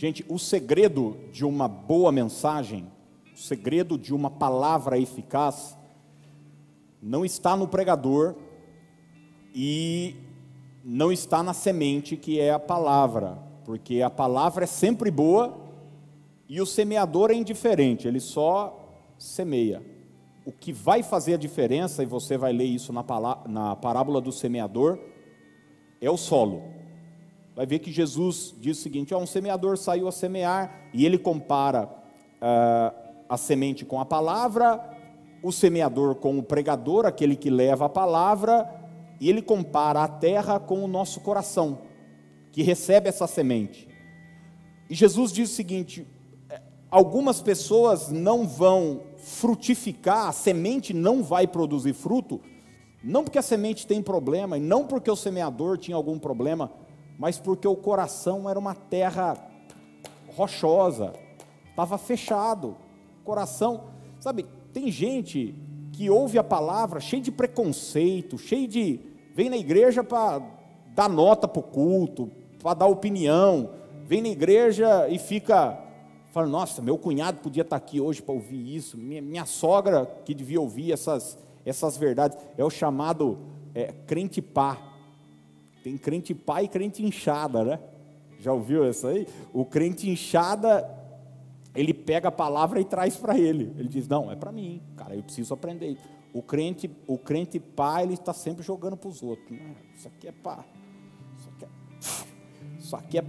Gente, o segredo de uma boa mensagem, o segredo de uma palavra eficaz, não está no pregador e não está na semente que é a palavra, porque a palavra é sempre boa e o semeador é indiferente, ele só semeia. O que vai fazer a diferença, e você vai ler isso na, parábola do semeador, é o solo vai ver que Jesus diz o seguinte: ó, um semeador saiu a semear, e ele compara uh, a semente com a palavra, o semeador com o pregador, aquele que leva a palavra, e ele compara a terra com o nosso coração, que recebe essa semente. E Jesus diz o seguinte: é, algumas pessoas não vão frutificar, a semente não vai produzir fruto, não porque a semente tem problema, e não porque o semeador tinha algum problema, mas porque o coração era uma terra rochosa, estava fechado. Coração, sabe, tem gente que ouve a palavra cheio de preconceito, cheio de. vem na igreja para dar nota para o culto, para dar opinião, vem na igreja e fica falando: nossa, meu cunhado podia estar tá aqui hoje para ouvir isso, minha, minha, sogra que devia ouvir essas, essas verdades. É o chamado é, crente pá. Tem crente pai e crente inchada, né? Já ouviu isso aí? O crente inchada, ele pega a palavra e traz para ele. Ele diz: Não, é para mim, cara, eu preciso aprender. O crente, o crente pai, ele está sempre jogando para os outros. Né? Isso aqui é para. Isso aqui é, isso aqui é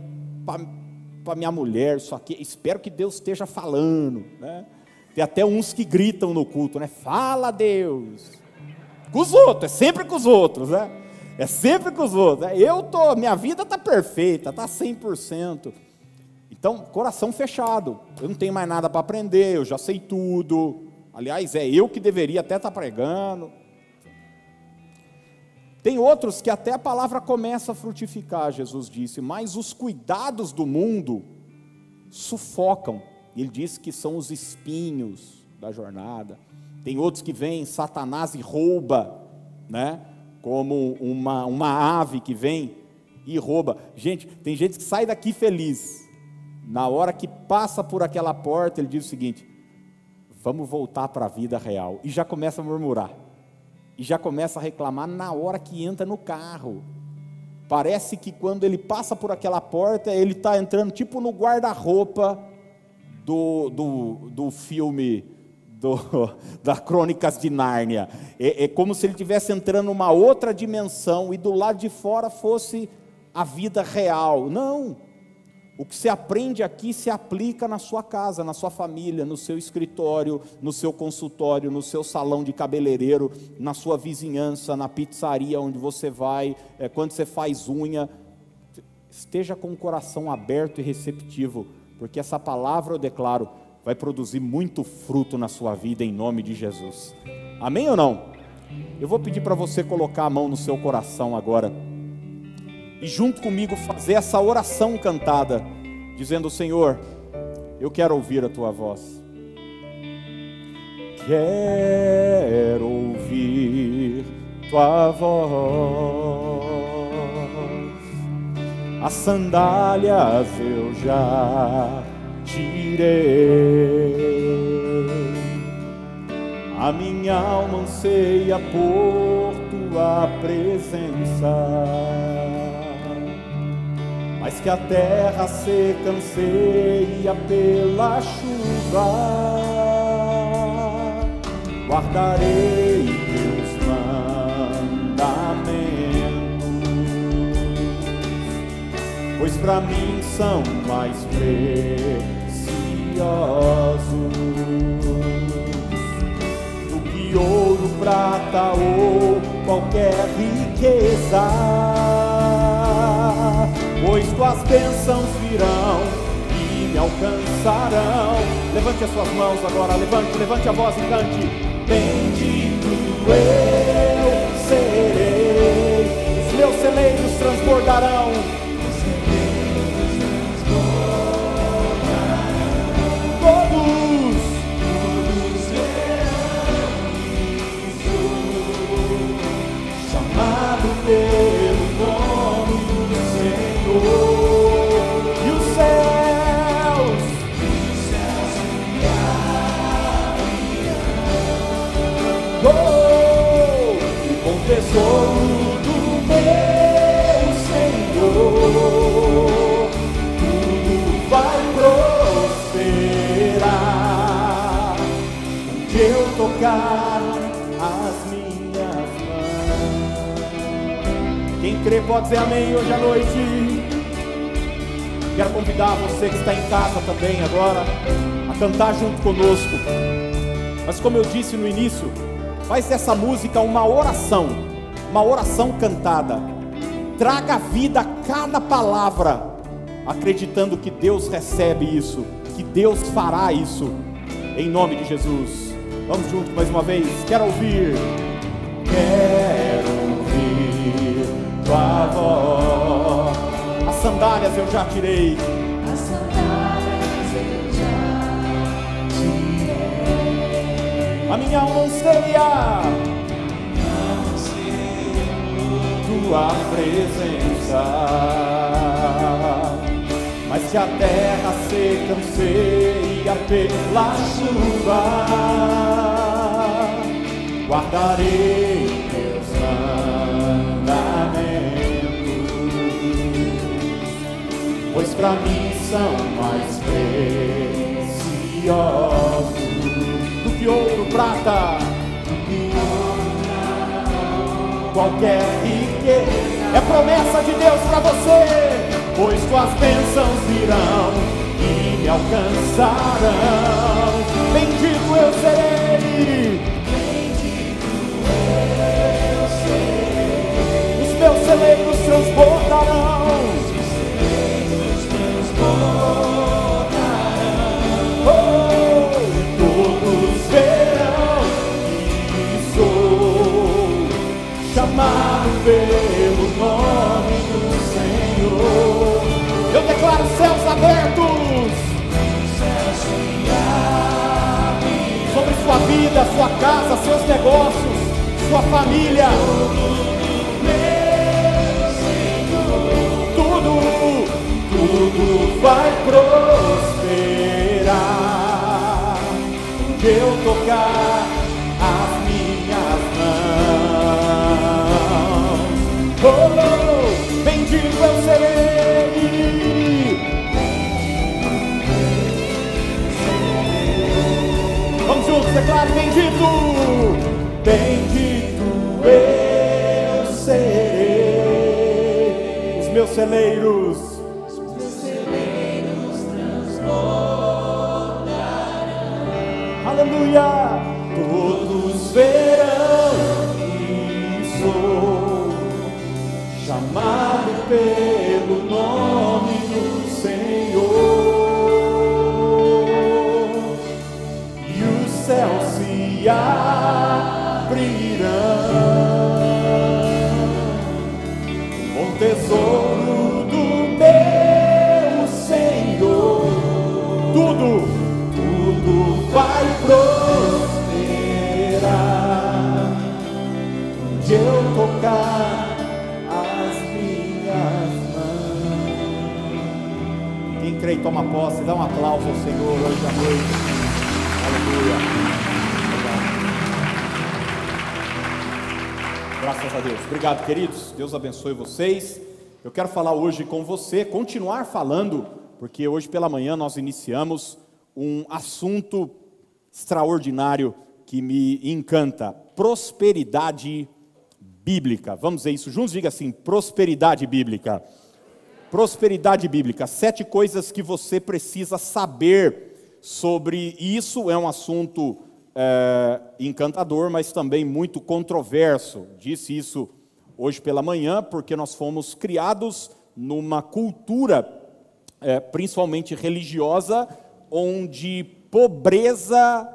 para minha mulher. Isso aqui, espero que Deus esteja falando. Né? Tem até uns que gritam no culto, né? Fala Deus. Com os outros, é sempre com os outros, né? É sempre com os outros. É, eu tô, minha vida está perfeita, está 100%. Então, coração fechado. Eu não tenho mais nada para aprender, eu já sei tudo. Aliás, é eu que deveria até estar tá pregando. Tem outros que até a palavra começa a frutificar, Jesus disse, mas os cuidados do mundo sufocam. Ele diz que são os espinhos da jornada. Tem outros que vêm, Satanás e rouba, né? Como uma, uma ave que vem e rouba. Gente, tem gente que sai daqui feliz. Na hora que passa por aquela porta, ele diz o seguinte: vamos voltar para a vida real. E já começa a murmurar. E já começa a reclamar na hora que entra no carro. Parece que quando ele passa por aquela porta, ele está entrando tipo no guarda-roupa do, do, do filme do, da Crônicas de Nárnia. É, é como se ele estivesse entrando numa outra dimensão e do lado de fora fosse a vida real. Não. O que se aprende aqui se aplica na sua casa, na sua família, no seu escritório, no seu consultório, no seu salão de cabeleireiro, na sua vizinhança, na pizzaria onde você vai, é, quando você faz unha. Esteja com o coração aberto e receptivo, porque essa palavra eu declaro vai produzir muito fruto na sua vida em nome de Jesus. Amém ou não? Eu vou pedir para você colocar a mão no seu coração agora e junto comigo fazer essa oração cantada, dizendo: Senhor, eu quero ouvir a tua voz. Quero ouvir tua voz. As sandálias eu já tirei. A minha alma anseia por tua presença, mas que a terra seca anseia pela chuva. Guardarei teus mandamentos, pois para mim são mais preciosos do que ouro, prata ou qualquer riqueza. Pois tuas bênçãos virão e me alcançarão. Levante as suas mãos agora, levante, levante a voz e cante. Bendito eu serei, os meus celeiros transbordarão consolo do meu Senhor, tudo vai prosperar. Que eu tocar as minhas mãos. Quem crê pode dizer amém hoje à noite. Quero convidar você que está em casa também agora a cantar junto conosco. Mas como eu disse no início, faz dessa música uma oração uma oração cantada. Traga vida a cada palavra, acreditando que Deus recebe isso, que Deus fará isso, em nome de Jesus. Vamos junto mais uma vez. Quero ouvir. Quero ouvir tua voz. As sandálias eu já tirei. As sandálias eu já tirei. A minha alma anseia tua presença. Mas se a terra seca anseia pela chuva, guardarei teus mandamentos, pois para mim são mais preciosos do que ouro, prata, qualquer riqueza. É promessa de Deus para você, pois tuas bênçãos virão e me alcançarão. Bendito abertos sobre sua vida, sua casa, seus negócios, sua família. Tudo, tudo vai prosperar. onde Eu tocar Juntos, declare bendito. Bendito eu serei. Os meus celeiros. Mãos. Quem crê e toma posse, dá um aplauso ao Senhor hoje à noite. Aleluia. Graças a Deus. Obrigado, queridos. Deus abençoe vocês. Eu quero falar hoje com você, continuar falando, porque hoje pela manhã nós iniciamos um assunto extraordinário que me encanta: prosperidade bíblica. Vamos ver isso juntos? Diga assim: prosperidade bíblica. Prosperidade bíblica. Sete coisas que você precisa saber sobre isso. É um assunto é, encantador, mas também muito controverso. Disse isso hoje pela manhã, porque nós fomos criados numa cultura, é, principalmente religiosa, onde pobreza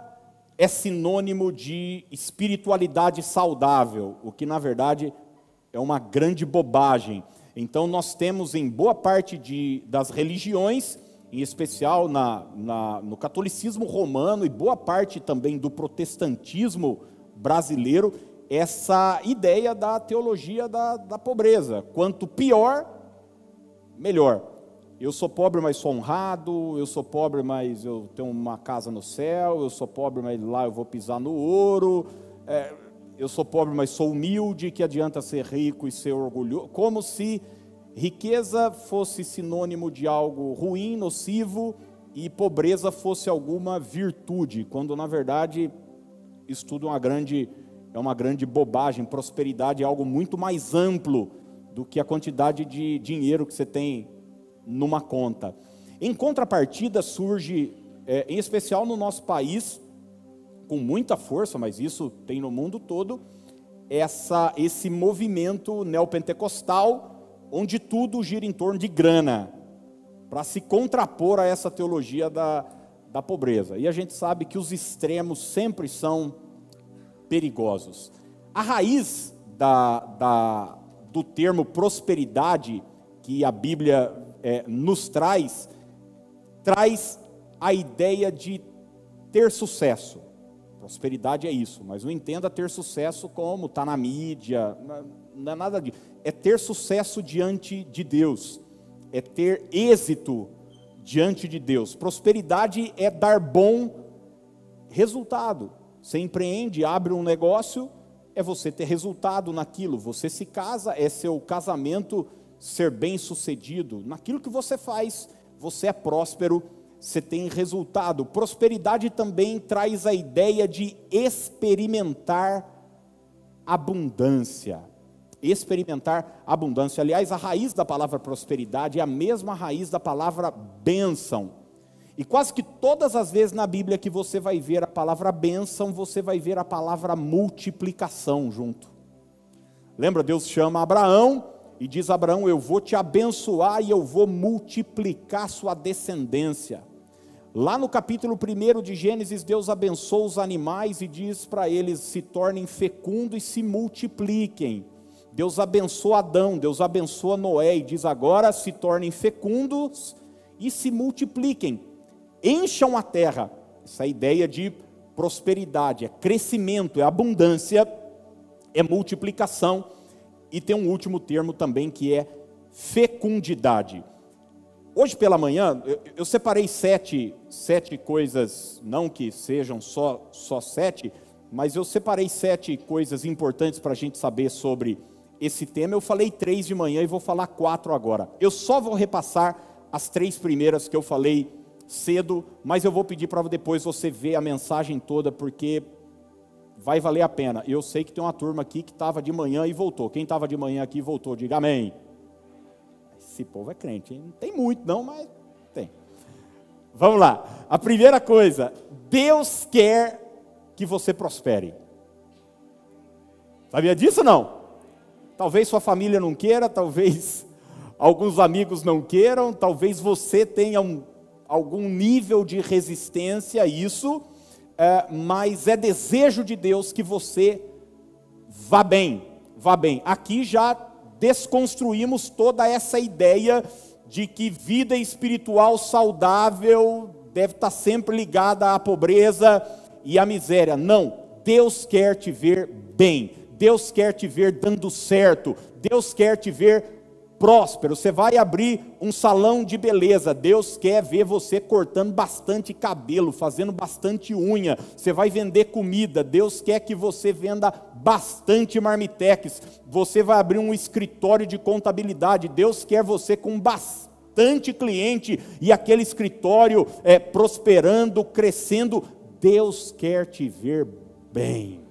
é sinônimo de espiritualidade saudável, o que na verdade é uma grande bobagem. Então, nós temos em boa parte de, das religiões, em especial na, na, no catolicismo romano e boa parte também do protestantismo brasileiro, essa ideia da teologia da, da pobreza. Quanto pior, melhor. Eu sou pobre, mas sou honrado. Eu sou pobre, mas eu tenho uma casa no céu. Eu sou pobre, mas lá eu vou pisar no ouro. É, eu sou pobre, mas sou humilde. Que adianta ser rico e ser orgulhoso? Como se riqueza fosse sinônimo de algo ruim, nocivo, e pobreza fosse alguma virtude, quando na verdade isso tudo é uma grande, é uma grande bobagem. Prosperidade é algo muito mais amplo do que a quantidade de dinheiro que você tem numa conta. Em contrapartida, surge, é, em especial no nosso país, com muita força, mas isso tem no mundo todo, essa, esse movimento neopentecostal, onde tudo gira em torno de grana, para se contrapor a essa teologia da, da pobreza. E a gente sabe que os extremos sempre são perigosos. A raiz da, da, do termo prosperidade que a Bíblia é, nos traz, traz a ideia de ter sucesso. Prosperidade é isso, mas não entenda ter sucesso como está na mídia, não é nada disso. É ter sucesso diante de Deus, é ter êxito diante de Deus. Prosperidade é dar bom resultado. Você empreende, abre um negócio, é você ter resultado naquilo. Você se casa, é seu casamento ser bem sucedido. Naquilo que você faz, você é próspero, você tem resultado. Prosperidade também traz a ideia de experimentar abundância. Experimentar abundância. Aliás, a raiz da palavra prosperidade é a mesma raiz da palavra bênção. E quase que todas as vezes na Bíblia que você vai ver a palavra bênção, você vai ver a palavra multiplicação junto. Lembra, Deus chama Abraão e diz Abraão: Eu vou te abençoar e eu vou multiplicar sua descendência. Lá no capítulo 1 de Gênesis, Deus abençoa os animais e diz para eles: se tornem fecundos e se multipliquem. Deus abençoa Adão, Deus abençoa Noé e diz agora: se tornem fecundos e se multipliquem, encham a terra. Essa é ideia de prosperidade, é crescimento, é abundância, é multiplicação. E tem um último termo também que é fecundidade. Hoje pela manhã, eu, eu separei sete, sete coisas, não que sejam só, só sete, mas eu separei sete coisas importantes para a gente saber sobre esse tema. Eu falei três de manhã e vou falar quatro agora. Eu só vou repassar as três primeiras que eu falei cedo, mas eu vou pedir para depois você ver a mensagem toda, porque vai valer a pena. Eu sei que tem uma turma aqui que estava de manhã e voltou. Quem estava de manhã aqui voltou, diga amém. Esse povo é crente, hein? não tem muito não, mas tem. Vamos lá. A primeira coisa, Deus quer que você prospere. Sabia disso ou não? Talvez sua família não queira, talvez alguns amigos não queiram, talvez você tenha um, algum nível de resistência a isso, é, mas é desejo de Deus que você vá bem, vá bem. Aqui já desconstruímos toda essa ideia de que vida espiritual saudável deve estar sempre ligada à pobreza e à miséria. Não, Deus quer te ver bem. Deus quer te ver dando certo, Deus quer te ver próspero. Você vai abrir um salão de beleza, Deus quer ver você cortando bastante cabelo, fazendo bastante unha. Você vai vender comida, Deus quer que você venda bastante marmitex. Você vai abrir um escritório de contabilidade, Deus quer você com bastante cliente e aquele escritório é, prosperando, crescendo. Deus quer te ver bem.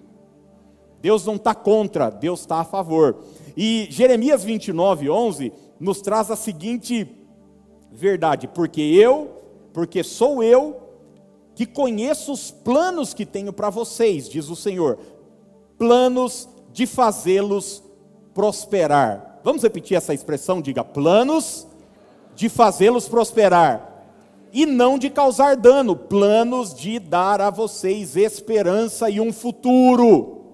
Deus não está contra, Deus está a favor. E Jeremias 29, 11 nos traz a seguinte verdade: porque eu, porque sou eu que conheço os planos que tenho para vocês, diz o Senhor, planos de fazê-los prosperar. Vamos repetir essa expressão? Diga: planos de fazê-los prosperar e não de causar dano, planos de dar a vocês esperança e um futuro.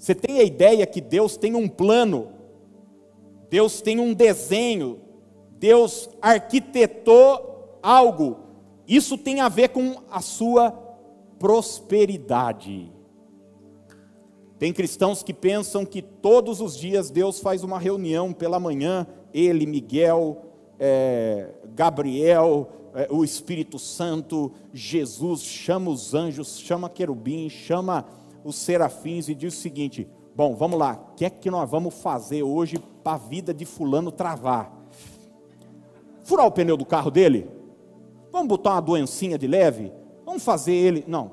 Você tem a ideia que Deus tem um plano, Deus tem um desenho, Deus arquitetou algo. Isso tem a ver com a sua prosperidade. Tem cristãos que pensam que todos os dias Deus faz uma reunião pela manhã, ele, Miguel, é, Gabriel, é, o Espírito Santo, Jesus, chama os anjos, chama querubim, chama os serafins e diz o seguinte: Bom, vamos lá, o que é que nós vamos fazer hoje para a vida de Fulano travar? Furar o pneu do carro dele? Vamos botar uma doencinha de leve? Vamos fazer ele. Não.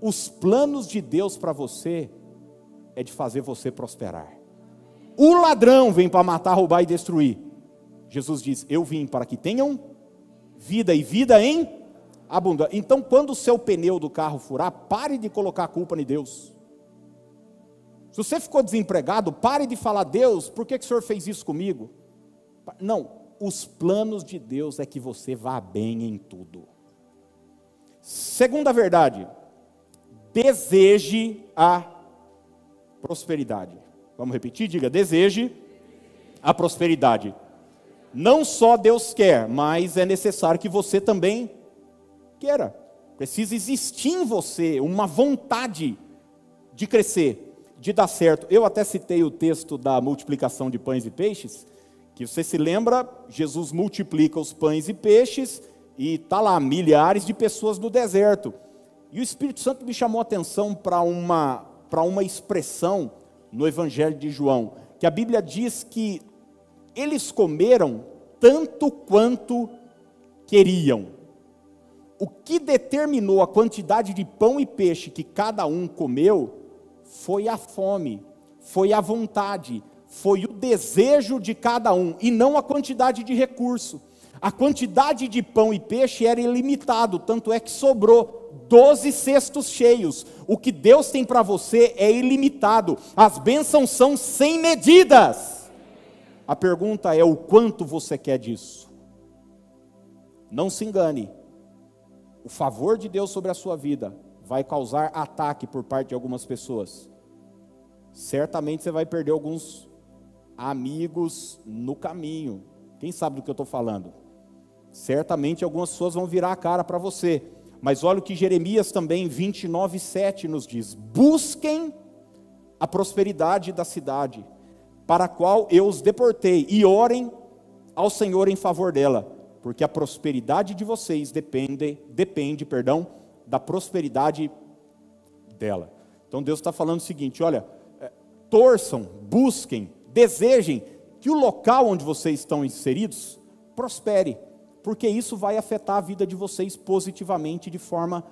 Os planos de Deus para você é de fazer você prosperar. O ladrão vem para matar, roubar e destruir. Jesus diz: Eu vim para que tenham vida e vida em abundância. Então, quando o seu pneu do carro furar, pare de colocar a culpa em Deus. Se você ficou desempregado, pare de falar, Deus, por que, que o Senhor fez isso comigo? Não, os planos de Deus é que você vá bem em tudo. Segunda verdade, deseje a prosperidade. Vamos repetir? Diga, deseje a prosperidade. Não só Deus quer, mas é necessário que você também queira. Precisa existir em você uma vontade de crescer, de dar certo. Eu até citei o texto da multiplicação de pães e peixes, que você se lembra, Jesus multiplica os pães e peixes e está lá milhares de pessoas no deserto. E o Espírito Santo me chamou a atenção para uma, para uma expressão no Evangelho de João, que a Bíblia diz que eles comeram tanto quanto queriam. O que determinou a quantidade de pão e peixe que cada um comeu foi a fome, foi a vontade, foi o desejo de cada um, e não a quantidade de recurso. A quantidade de pão e peixe era ilimitado, tanto é que sobrou 12 cestos cheios. O que Deus tem para você é ilimitado. As bênçãos são sem medidas. A pergunta é o quanto você quer disso. Não se engane. O favor de Deus sobre a sua vida vai causar ataque por parte de algumas pessoas. Certamente você vai perder alguns amigos no caminho. Quem sabe do que eu estou falando? Certamente algumas pessoas vão virar a cara para você. Mas olha o que Jeremias também, 29, 7 nos diz: Busquem a prosperidade da cidade, para a qual eu os deportei, e orem ao Senhor em favor dela, porque a prosperidade de vocês depende, depende, perdão, da prosperidade dela. Então Deus está falando o seguinte: olha, é, torçam, busquem, desejem que o local onde vocês estão inseridos prospere porque isso vai afetar a vida de vocês positivamente, de forma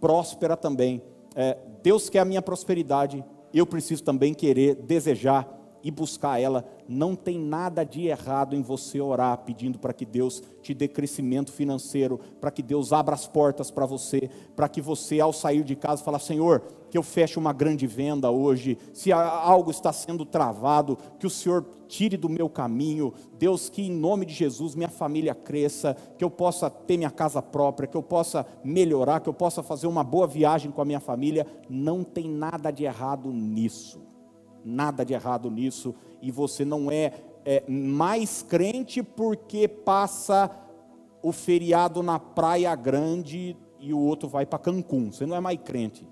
próspera também. É, Deus quer a minha prosperidade, eu preciso também querer, desejar e buscar ela. Não tem nada de errado em você orar pedindo para que Deus te dê crescimento financeiro, para que Deus abra as portas para você, para que você, ao sair de casa, fale: Senhor, que eu feche uma grande venda hoje, se algo está sendo travado, que o Senhor tire do meu caminho, Deus, que em nome de Jesus minha família cresça, que eu possa ter minha casa própria, que eu possa melhorar, que eu possa fazer uma boa viagem com a minha família, não tem nada de errado nisso, nada de errado nisso, e você não é, é mais crente porque passa o feriado na Praia Grande e o outro vai para Cancún, você não é mais crente.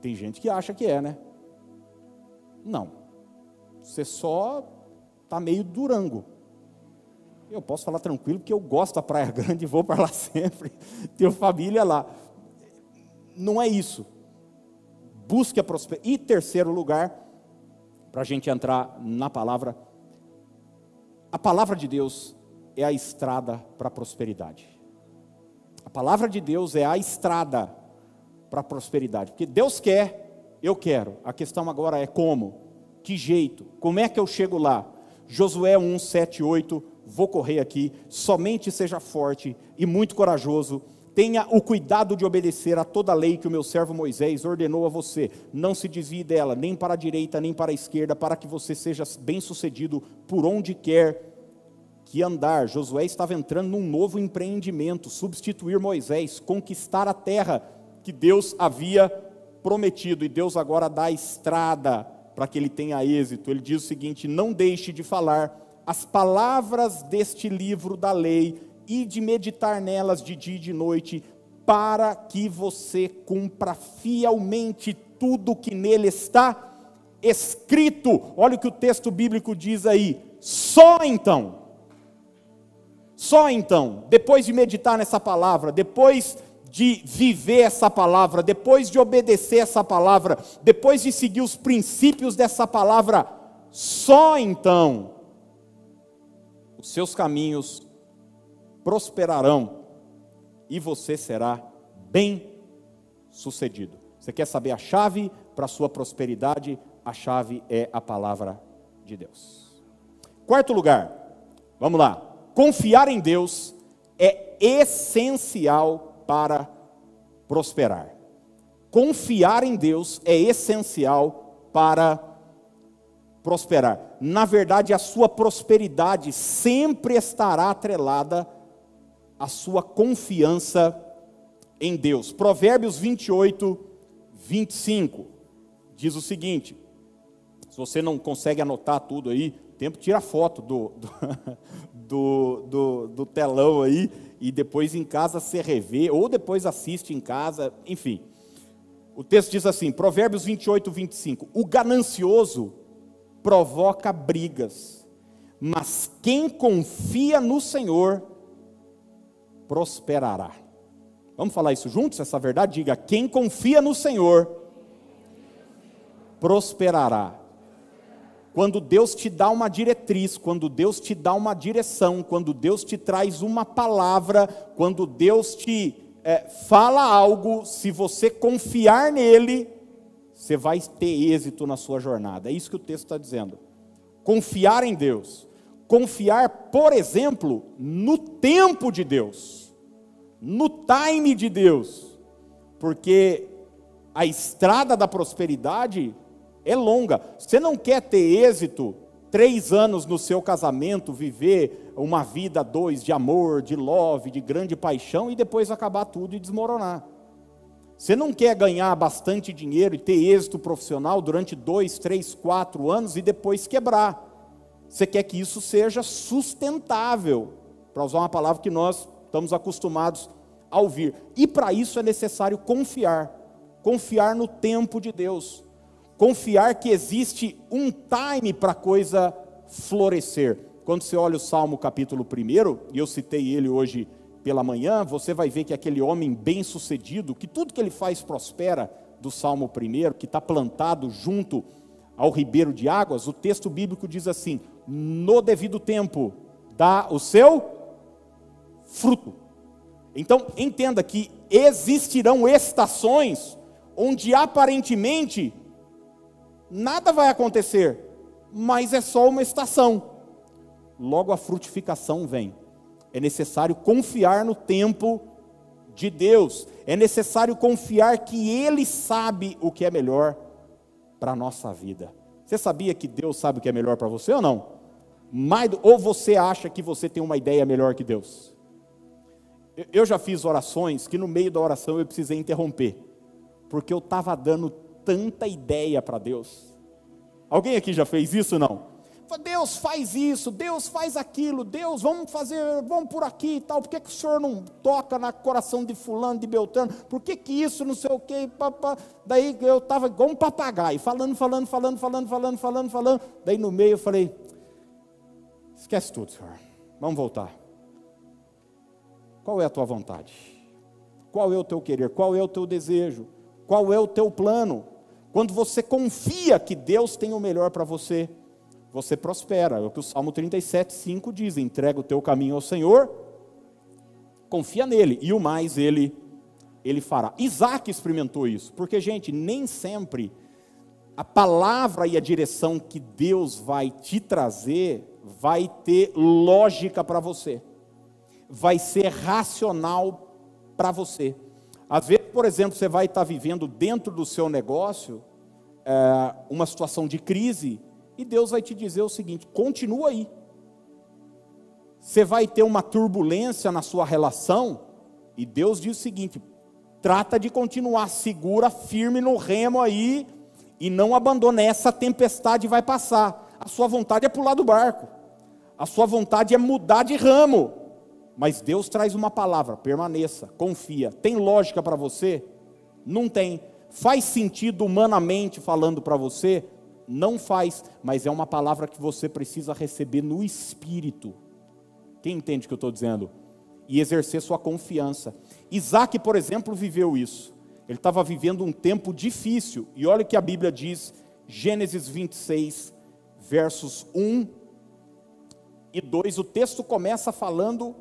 Tem gente que acha que é, né? Não. Você só está meio durango. Eu posso falar tranquilo porque eu gosto da Praia Grande e vou para lá sempre. Tenho família lá. Não é isso. Busque a prosperidade. E terceiro lugar, para a gente entrar na palavra, a palavra de Deus é a estrada para a prosperidade. A palavra de Deus é a estrada para a prosperidade. Porque Deus quer eu quero. A questão agora é como? Que jeito? Como é que eu chego lá? Josué 1, 7, 8. Vou correr aqui. Somente seja forte e muito corajoso. Tenha o cuidado de obedecer a toda a lei que o meu servo Moisés ordenou a você. Não se desvie dela, nem para a direita, nem para a esquerda, para que você seja bem-sucedido por onde quer que andar. Josué estava entrando num novo empreendimento, substituir Moisés, conquistar a terra que Deus havia prometido, e Deus agora dá a estrada para que ele tenha êxito. Ele diz o seguinte: não deixe de falar as palavras deste livro da lei e de meditar nelas de dia e de noite, para que você cumpra fielmente tudo que nele está escrito. Olha o que o texto bíblico diz aí. Só então, só então, depois de meditar nessa palavra, depois de viver essa palavra, depois de obedecer essa palavra, depois de seguir os princípios dessa palavra, só então os seus caminhos prosperarão e você será bem sucedido. Você quer saber a chave para a sua prosperidade? A chave é a palavra de Deus. Quarto lugar, vamos lá. Confiar em Deus é essencial para prosperar. Confiar em Deus é essencial para prosperar. Na verdade, a sua prosperidade sempre estará atrelada à sua confiança em Deus. Provérbios 28, 25 diz o seguinte: se você não consegue anotar tudo aí, tempo tira foto do, do, do, do, telão aí e depois em casa você revê, ou depois assiste em casa, enfim. O texto diz assim, Provérbios 28, 25: O ganancioso provoca brigas, mas quem confia no Senhor prosperará. Vamos falar isso juntos, essa verdade? Diga: quem confia no Senhor prosperará. Quando Deus te dá uma diretriz, quando Deus te dá uma direção, quando Deus te traz uma palavra, quando Deus te é, fala algo, se você confiar nele, você vai ter êxito na sua jornada. É isso que o texto está dizendo. Confiar em Deus. Confiar, por exemplo, no tempo de Deus, no time de Deus, porque a estrada da prosperidade é longa. Você não quer ter êxito três anos no seu casamento, viver uma vida dois de amor, de love, de grande paixão e depois acabar tudo e desmoronar. Você não quer ganhar bastante dinheiro e ter êxito profissional durante dois, três, quatro anos e depois quebrar. Você quer que isso seja sustentável, para usar uma palavra que nós estamos acostumados a ouvir. E para isso é necessário confiar, confiar no tempo de Deus confiar que existe um time para a coisa florescer. Quando você olha o Salmo capítulo 1, e eu citei ele hoje pela manhã, você vai ver que aquele homem bem-sucedido, que tudo que ele faz prospera, do Salmo 1, que está plantado junto ao ribeiro de águas, o texto bíblico diz assim: no devido tempo dá o seu fruto. Então, entenda que existirão estações onde aparentemente nada vai acontecer, mas é só uma estação. Logo a frutificação vem. É necessário confiar no tempo de Deus. É necessário confiar que Ele sabe o que é melhor para a nossa vida. Você sabia que Deus sabe o que é melhor para você ou não? Ou você acha que você tem uma ideia melhor que Deus? Eu já fiz orações que no meio da oração eu precisei interromper, porque eu estava dando tanta ideia para Deus. Alguém aqui já fez isso não? Deus faz isso, Deus faz aquilo, Deus, vamos fazer, vamos por aqui e tal, por que, que o senhor não toca no coração de fulano, de Beltrano, por que, que isso, não sei o papá. daí eu estava igual um papagaio, falando, falando, falando, falando, falando, falando, falando, daí no meio eu falei, esquece tudo, senhor, vamos voltar, qual é a tua vontade? Qual é o teu querer? Qual é o teu desejo? Qual é o teu plano? Quando você confia que Deus tem o melhor para você, você prospera. É o que o Salmo 37, 5 diz: entrega o teu caminho ao Senhor, confia nele, e o mais ele, ele fará. Isaac experimentou isso, porque, gente, nem sempre a palavra e a direção que Deus vai te trazer vai ter lógica para você, vai ser racional para você. Às vezes, por exemplo, você vai estar vivendo dentro do seu negócio é, uma situação de crise e Deus vai te dizer o seguinte: continua aí. Você vai ter uma turbulência na sua relação e Deus diz o seguinte: trata de continuar, segura firme no remo aí e não abandone. Essa tempestade vai passar. A sua vontade é pular do barco. A sua vontade é mudar de ramo. Mas Deus traz uma palavra, permaneça, confia. Tem lógica para você? Não tem. Faz sentido humanamente falando para você? Não faz, mas é uma palavra que você precisa receber no espírito. Quem entende o que eu estou dizendo? E exercer sua confiança. Isaac, por exemplo, viveu isso. Ele estava vivendo um tempo difícil. E olha o que a Bíblia diz, Gênesis 26, versos 1 e 2. O texto começa falando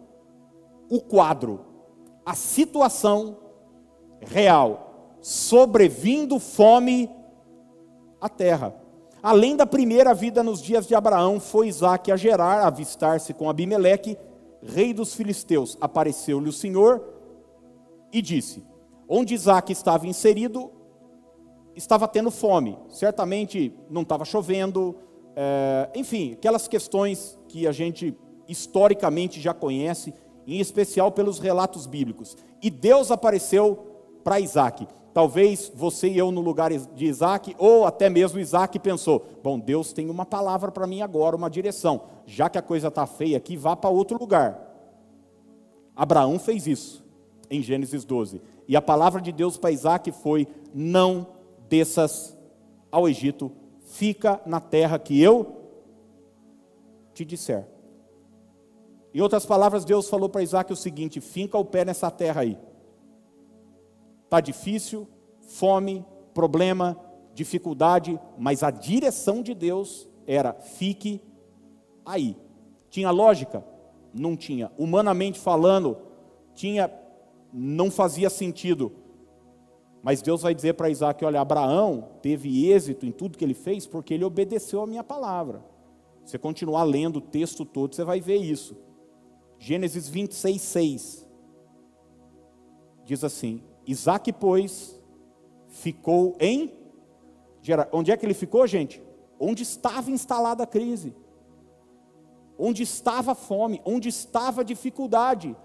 o quadro. a situação real, sobrevindo fome à terra. Além da primeira vida nos dias de Abraão, foi Isaac a Gerar, avistar-se com Abimeleque, rei dos filisteus. Apareceu-lhe o Senhor e disse: Onde Isaac estava inserido, estava tendo fome. Certamente não estava chovendo, é, enfim, aquelas questões que a gente historicamente já conhece, em especial pelos relatos bíblicos. E Deus apareceu para Isaac. Talvez você e eu no lugar de Isaac, ou até mesmo Isaac pensou: bom, Deus tem uma palavra para mim agora, uma direção. Já que a coisa está feia aqui, vá para outro lugar. Abraão fez isso em Gênesis 12. E a palavra de Deus para Isaac foi: não desças ao Egito, fica na terra que eu te disser. Em outras palavras, Deus falou para Isaac o seguinte: finca o pé nessa terra aí. Está difícil, fome, problema, dificuldade, mas a direção de Deus era: fique aí. Tinha lógica? Não tinha. Humanamente falando, tinha, não fazia sentido. Mas Deus vai dizer para Isaac: olha, Abraão teve êxito em tudo que ele fez porque ele obedeceu a minha palavra. Você continuar lendo o texto todo, você vai ver isso. Gênesis 26, 6. Diz assim: Isaac, pois, ficou em. Onde é que ele ficou, gente? Onde estava instalada a crise. Onde estava a fome, onde estava a dificuldade.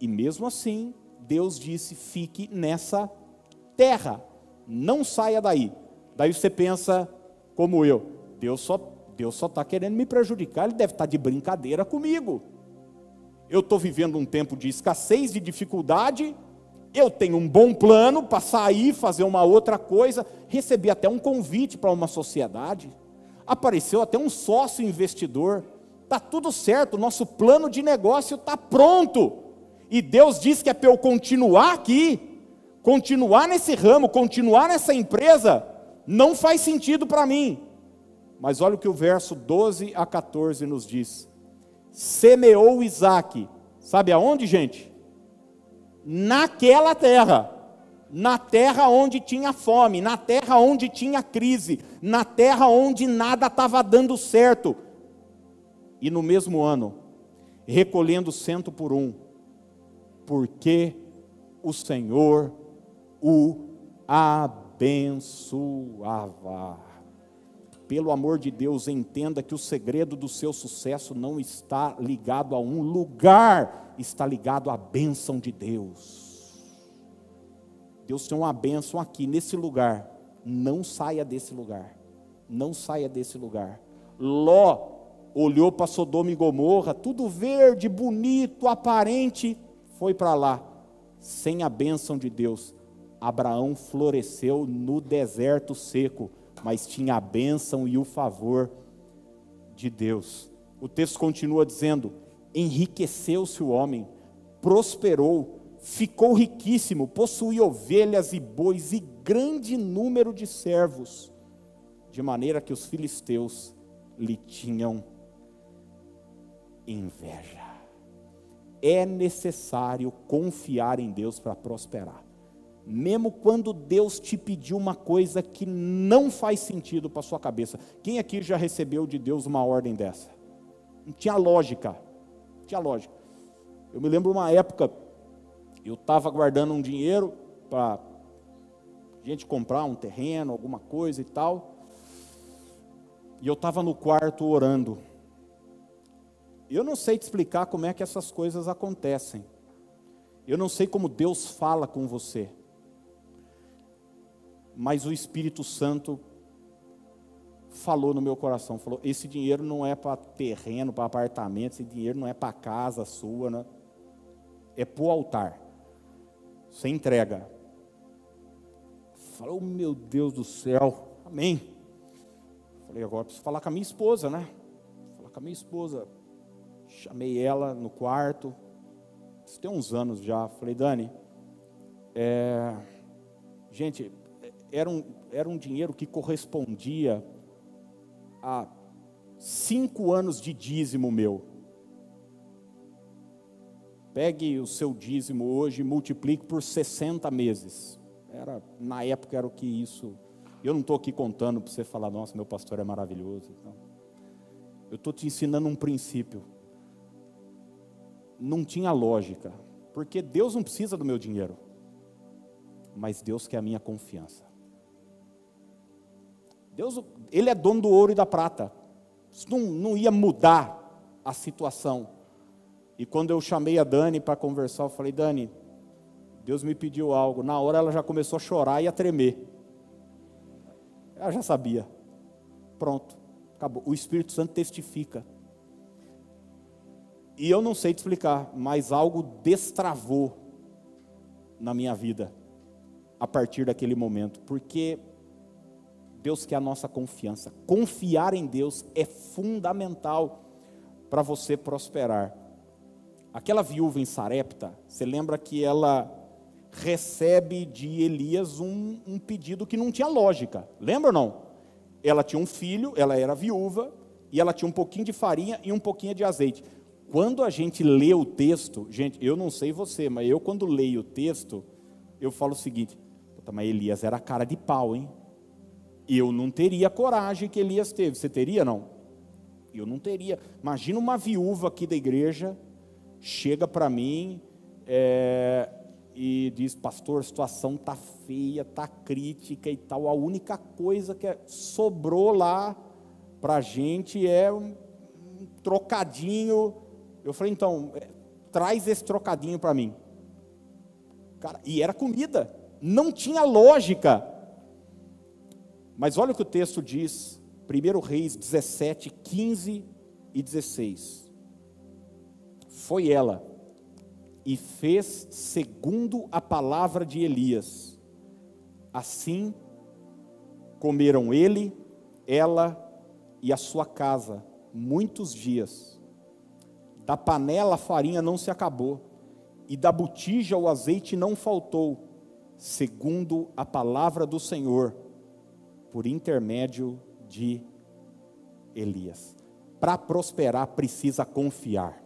E mesmo assim, Deus disse: fique nessa terra, não saia daí. Daí você pensa, como eu, Deus só Deus só está querendo me prejudicar, ele deve estar de brincadeira comigo. Eu estou vivendo um tempo de escassez, de dificuldade, eu tenho um bom plano para sair, fazer uma outra coisa, recebi até um convite para uma sociedade, apareceu até um sócio investidor, está tudo certo, nosso plano de negócio está pronto, e Deus diz que é para eu continuar aqui, continuar nesse ramo, continuar nessa empresa, não faz sentido para mim. Mas olha o que o verso 12 a 14 nos diz. Semeou Isaac, sabe aonde, gente? Naquela terra, na terra onde tinha fome, na terra onde tinha crise, na terra onde nada estava dando certo. E no mesmo ano, recolhendo cento por um, porque o Senhor o abençoava pelo amor de Deus, entenda que o segredo do seu sucesso não está ligado a um lugar, está ligado à bênção de Deus. Deus tem uma bênção aqui, nesse lugar. Não saia desse lugar. Não saia desse lugar. Ló olhou para Sodoma e Gomorra, tudo verde, bonito, aparente, foi para lá. Sem a bênção de Deus, Abraão floresceu no deserto seco mas tinha a bênção e o favor de Deus. O texto continua dizendo: enriqueceu-se o homem, prosperou, ficou riquíssimo, possuía ovelhas e bois e grande número de servos, de maneira que os filisteus lhe tinham inveja. É necessário confiar em Deus para prosperar mesmo quando Deus te pediu uma coisa que não faz sentido para sua cabeça. Quem aqui já recebeu de Deus uma ordem dessa? Não tinha lógica. Não tinha lógica. Eu me lembro uma época, eu estava guardando um dinheiro para gente comprar um terreno, alguma coisa e tal. E eu estava no quarto orando. Eu não sei te explicar como é que essas coisas acontecem. Eu não sei como Deus fala com você mas o Espírito Santo falou no meu coração, falou: esse dinheiro não é para terreno, para apartamento, esse dinheiro não é para casa sua, né? é para o altar. Você entrega. Falou, meu Deus do céu, amém. Falei, agora preciso falar com a minha esposa, né? Falar com a minha esposa. Chamei ela no quarto. Isso tem uns anos já. Falei, Dani, é... gente, era um, era um dinheiro que correspondia a cinco anos de dízimo meu. Pegue o seu dízimo hoje e multiplique por 60 meses. Era, na época era o que isso. Eu não estou aqui contando para você falar, nossa, meu pastor é maravilhoso. Não. Eu estou te ensinando um princípio. Não tinha lógica, porque Deus não precisa do meu dinheiro, mas Deus quer a minha confiança. Deus, Ele é dono do ouro e da prata. Isso não, não ia mudar a situação. E quando eu chamei a Dani para conversar, eu falei, Dani, Deus me pediu algo. Na hora ela já começou a chorar e a tremer. Ela já sabia. Pronto, acabou. O Espírito Santo testifica. E eu não sei te explicar, mas algo destravou na minha vida a partir daquele momento, porque Deus quer a nossa confiança. Confiar em Deus é fundamental para você prosperar. Aquela viúva em Sarepta, você lembra que ela recebe de Elias um, um, pedido que não tinha lógica. Lembra ou não? Ela tinha um filho, ela era viúva, e ela tinha um pouquinho de farinha e um pouquinho de azeite. Quando a gente lê o texto, gente, eu não sei você, mas eu quando leio o texto, eu falo o seguinte: mas Elias era cara de pau, hein? Eu não teria a coragem que Elias teve. Você teria, não? Eu não teria. Imagina uma viúva aqui da igreja, chega para mim é, e diz, pastor, a situação tá feia, tá crítica e tal. A única coisa que sobrou lá para a gente é um, um trocadinho. Eu falei, então, é, traz esse trocadinho para mim. Cara, e era comida, não tinha lógica. Mas olha o que o texto diz, 1 Reis 17, 15 e 16. Foi ela, e fez segundo a palavra de Elias. Assim comeram ele, ela e a sua casa muitos dias. Da panela a farinha não se acabou, e da botija o azeite não faltou, segundo a palavra do Senhor por intermédio de Elias. Para prosperar, precisa confiar.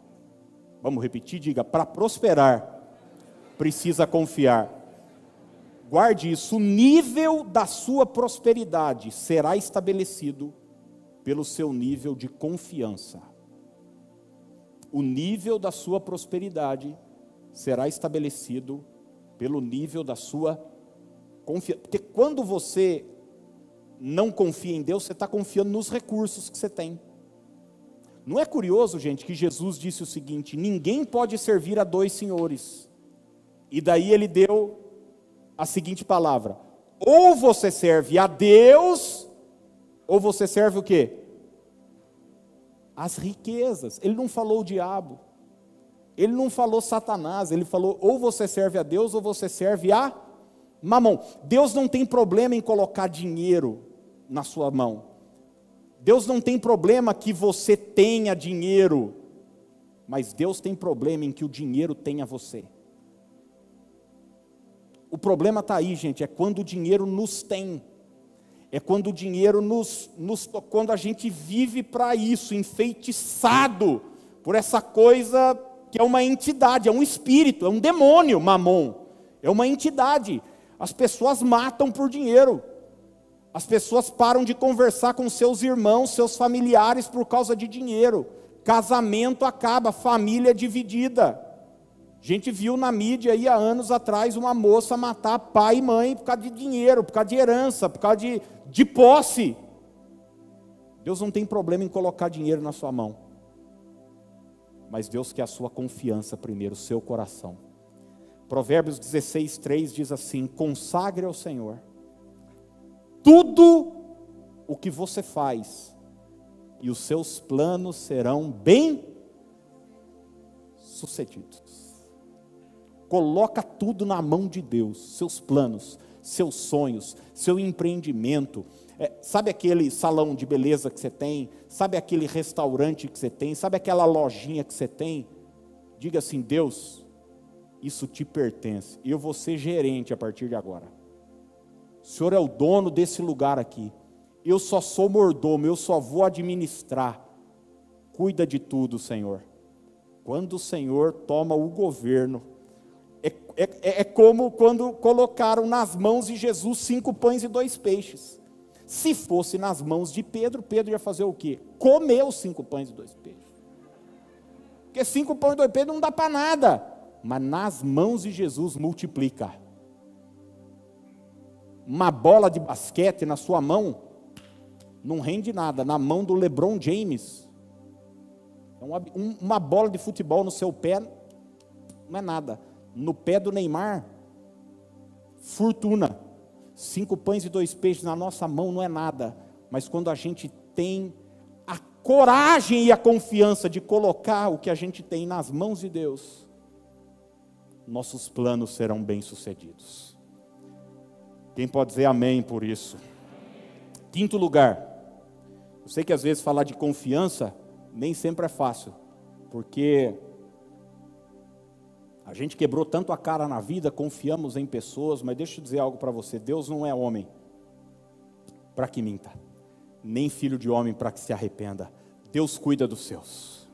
Vamos repetir? Diga: para prosperar, precisa confiar. Guarde isso: o nível da sua prosperidade será estabelecido pelo seu nível de confiança. O nível da sua prosperidade será estabelecido pelo nível da sua confiança. Porque quando você não confia em Deus, você está confiando nos recursos que você tem. Não é curioso, gente, que Jesus disse o seguinte: ninguém pode servir a dois senhores. E daí ele deu a seguinte palavra: ou você serve a Deus, ou você serve o quê? As riquezas. Ele não falou o diabo. Ele não falou Satanás, ele falou ou você serve a Deus ou você serve a mamão. Deus não tem problema em colocar dinheiro na sua mão. Deus não tem problema que você tenha dinheiro, mas Deus tem problema em que o dinheiro tenha você. O problema está aí, gente, é quando o dinheiro nos tem. É quando o dinheiro nos, nos quando a gente vive para isso, enfeitiçado por essa coisa que é uma entidade, é um espírito, é um demônio, mamon. É uma entidade. As pessoas matam por dinheiro. As pessoas param de conversar com seus irmãos, seus familiares por causa de dinheiro. Casamento acaba, família dividida. A gente viu na mídia aí há anos atrás uma moça matar pai e mãe por causa de dinheiro, por causa de herança, por causa de, de posse. Deus não tem problema em colocar dinheiro na sua mão. Mas Deus quer a sua confiança primeiro, o seu coração. Provérbios 16, 3 diz assim: consagre ao Senhor tudo o que você faz, e os seus planos serão bem sucedidos. Coloca tudo na mão de Deus, seus planos, seus sonhos, seu empreendimento. É, sabe aquele salão de beleza que você tem? Sabe aquele restaurante que você tem? Sabe aquela lojinha que você tem? Diga assim: Deus, isso te pertence. Eu vou ser gerente a partir de agora. O Senhor é o dono desse lugar aqui. Eu só sou mordomo, eu só vou administrar. Cuida de tudo, Senhor. Quando o Senhor toma o governo, é, é, é como quando colocaram nas mãos de Jesus cinco pães e dois peixes. Se fosse nas mãos de Pedro, Pedro ia fazer o quê? Comer os cinco pães e dois peixes. Porque cinco pães e dois peixes não dá para nada. Mas nas mãos de Jesus multiplica. Uma bola de basquete na sua mão não rende nada. Na mão do LeBron James, é uma, um, bola de futebol no seu pé não é nada. No pé do Neymar, fortuna. Cinco pães e dois peixes na nossa mão não é nada. Mas quando a gente tem a coragem e a confiança de colocar o que a gente tem nas mãos de Deus, nossos planos serão bem-sucedidos. Quem pode dizer amém por isso? Quinto lugar, eu sei que às vezes falar de confiança nem sempre é fácil, porque a gente quebrou tanto a cara na vida, confiamos em pessoas, mas deixa eu dizer algo para você: Deus não é homem para que minta, nem filho de homem para que se arrependa. Deus cuida dos seus.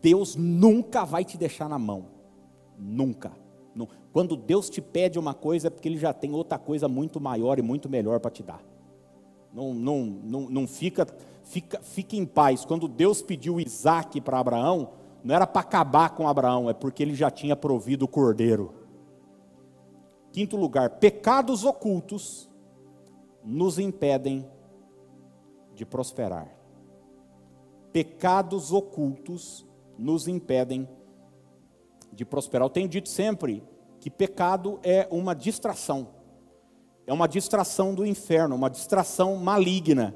Deus nunca vai te deixar na mão, nunca. Quando Deus te pede uma coisa, é porque Ele já tem outra coisa muito maior e muito melhor para te dar. Não, não, não, não fica, fica, fica em paz. Quando Deus pediu Isaac para Abraão, não era para acabar com Abraão, é porque ele já tinha provido o cordeiro. Quinto lugar, pecados ocultos nos impedem de prosperar. Pecados ocultos nos impedem de prosperar. Eu tenho dito sempre que pecado é uma distração. É uma distração do inferno, uma distração maligna.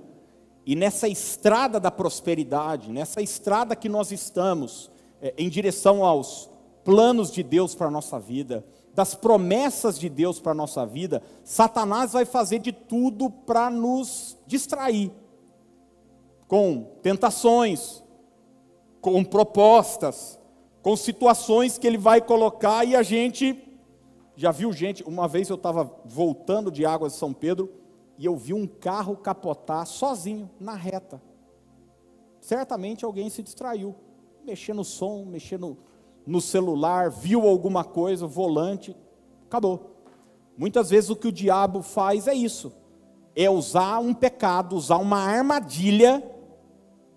E nessa estrada da prosperidade, nessa estrada que nós estamos, é, em direção aos planos de Deus para a nossa vida, das promessas de Deus para a nossa vida, Satanás vai fazer de tudo para nos distrair com tentações, com propostas, com situações que ele vai colocar e a gente já viu gente, uma vez eu estava voltando de Águas de São Pedro e eu vi um carro capotar sozinho na reta. Certamente alguém se distraiu, mexendo no som, mexendo no celular, viu alguma coisa, volante, acabou. Muitas vezes o que o diabo faz é isso: é usar um pecado, usar uma armadilha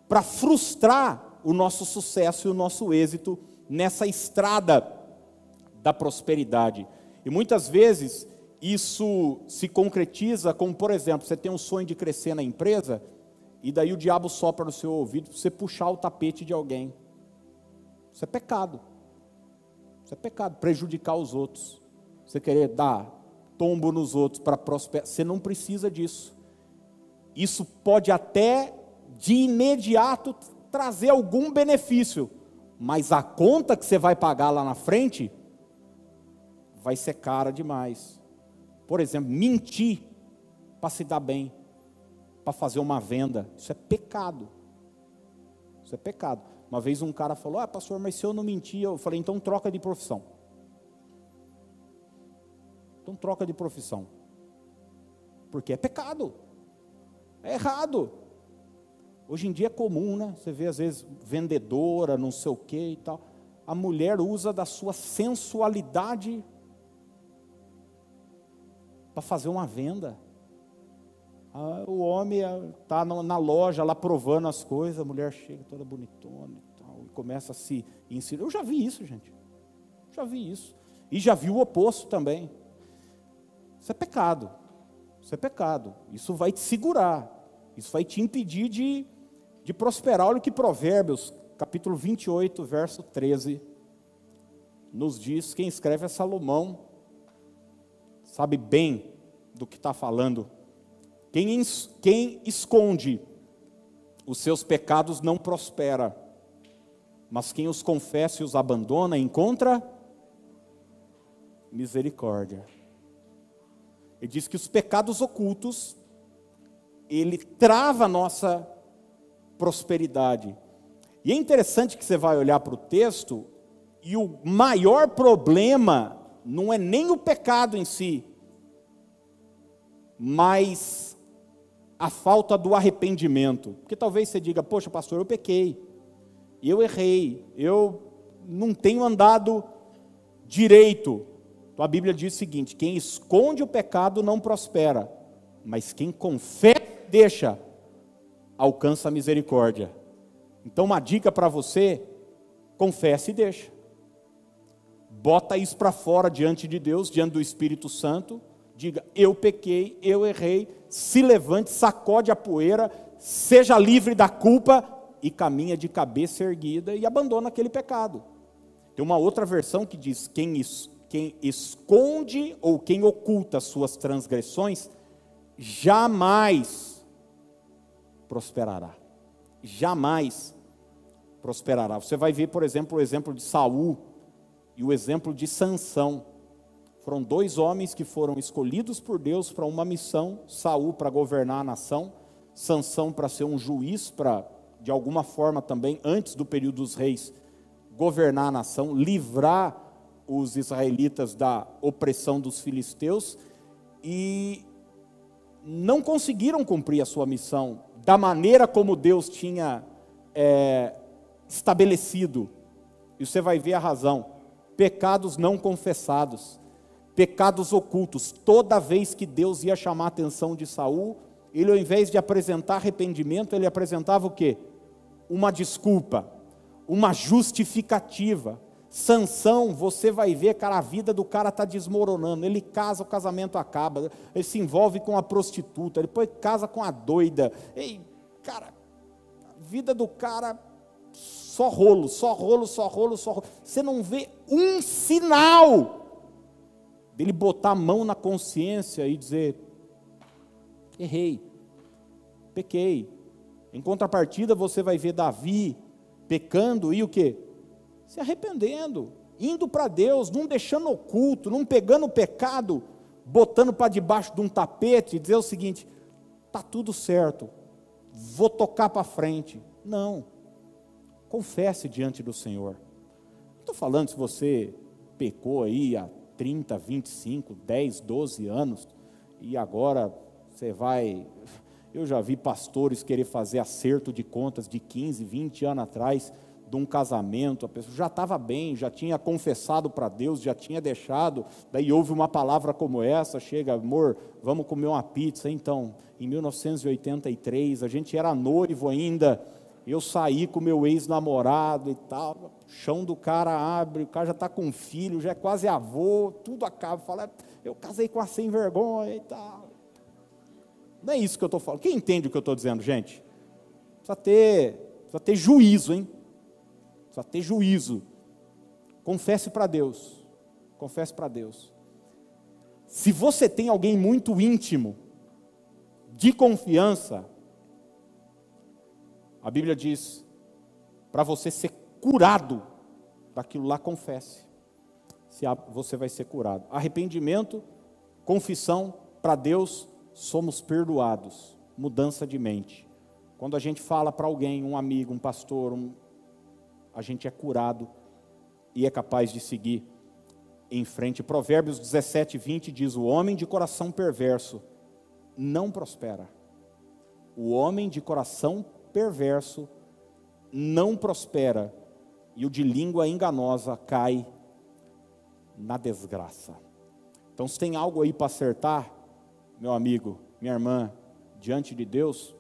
para frustrar o nosso sucesso e o nosso êxito nessa estrada da prosperidade. E muitas vezes isso se concretiza como, por exemplo, você tem um sonho de crescer na empresa, e daí o diabo sopra no seu ouvido para você puxar o tapete de alguém. Isso é pecado. Isso é pecado, prejudicar os outros. Você querer dar tombo nos outros para prosperar, você não precisa disso. Isso pode até de imediato trazer algum benefício, mas a conta que você vai pagar lá na frente vai ser cara demais. Por exemplo, mentir para se dar bem, para fazer uma venda, isso é pecado. Isso é pecado. Uma vez um cara falou: Ah, pastor, mas se eu não mentir, eu falei: então troca de profissão. Então troca de profissão. Porque é pecado. É errado. Hoje em dia é comum, né? Você vê às vezes vendedora, não sei o que e tal. A mulher usa da sua sensualidade para fazer uma venda. Ah, o homem está na loja lá provando as coisas, a mulher chega toda bonitona e tal, e começa a se ensinar. Eu já vi isso, gente. Já vi isso. E já vi o oposto também. Isso é pecado. Isso é pecado. Isso vai te segurar. Isso vai te impedir de, de prosperar. Olha o que Provérbios, capítulo 28, verso 13, nos diz. Quem escreve é Salomão sabe bem do que está falando. Quem, quem esconde os seus pecados não prospera, mas quem os confessa e os abandona encontra misericórdia. Ele diz que os pecados ocultos, ele trava a nossa prosperidade. E é interessante que você vai olhar para o texto, e o maior problema não é nem o pecado em si, mas a falta do arrependimento. Porque talvez você diga, poxa, pastor, eu pequei, eu errei, eu não tenho andado direito. Então a Bíblia diz o seguinte: quem esconde o pecado não prospera, mas quem confessa deixa, alcança a misericórdia. Então, uma dica para você: confesse e deixa. Bota isso para fora diante de Deus, diante do Espírito Santo. Diga: Eu pequei, eu errei. Se levante, sacode a poeira, seja livre da culpa e caminha de cabeça erguida e abandona aquele pecado. Tem uma outra versão que diz: quem, es, quem esconde ou quem oculta suas transgressões, jamais prosperará. Jamais prosperará. Você vai ver, por exemplo, o exemplo de Saul e o exemplo de Sansão. Foram dois homens que foram escolhidos por Deus para uma missão, Saul para governar a nação, Sansão para ser um juiz para de alguma forma também antes do período dos reis governar a nação, livrar os israelitas da opressão dos filisteus e não conseguiram cumprir a sua missão da maneira como Deus tinha é, estabelecido. E você vai ver a razão: pecados não confessados, pecados ocultos. Toda vez que Deus ia chamar a atenção de Saul, ele ao invés de apresentar arrependimento, ele apresentava o quê? Uma desculpa, uma justificativa. Sansão, você vai ver, cara, a vida do cara está desmoronando. Ele casa, o casamento acaba. Ele se envolve com a prostituta, depois casa com a doida. Ei, cara, a vida do cara só rolo, só rolo, só rolo, só rolo. Você não vê um sinal dele botar a mão na consciência e dizer: errei, pequei. Em contrapartida, você vai ver Davi pecando e o que? Se arrependendo, indo para Deus, não deixando oculto, não pegando o pecado, botando para debaixo de um tapete e dizer o seguinte: tá tudo certo, vou tocar para frente. Não. Confesse diante do Senhor. Não estou falando se você pecou aí há 30, 25, 10, 12 anos e agora você vai. Eu já vi pastores querer fazer acerto de contas de 15, 20 anos atrás de um casamento, a pessoa já estava bem, já tinha confessado para Deus, já tinha deixado, daí houve uma palavra como essa, chega, amor, vamos comer uma pizza. Então, em 1983, a gente era noivo ainda, eu saí com meu ex-namorado e tal, chão do cara abre, o cara já está com filho, já é quase avô, tudo acaba, fala, eu casei com a sem vergonha e tal. Não é isso que eu estou falando. Quem entende o que eu estou dizendo, gente? Precisa ter, precisa ter juízo, hein? Precisa ter juízo. Confesse para Deus. Confesse para Deus. Se você tem alguém muito íntimo, de confiança, a Bíblia diz, para você ser curado daquilo lá, confesse. Se você vai ser curado. Arrependimento, confissão para Deus, somos perdoados. Mudança de mente. Quando a gente fala para alguém, um amigo, um pastor, um, a gente é curado e é capaz de seguir em frente. Provérbios 17, 20 diz: O homem de coração perverso não prospera. O homem de coração perverso não prospera, e o de língua enganosa cai na desgraça. Então, se tem algo aí para acertar, meu amigo, minha irmã, diante de Deus,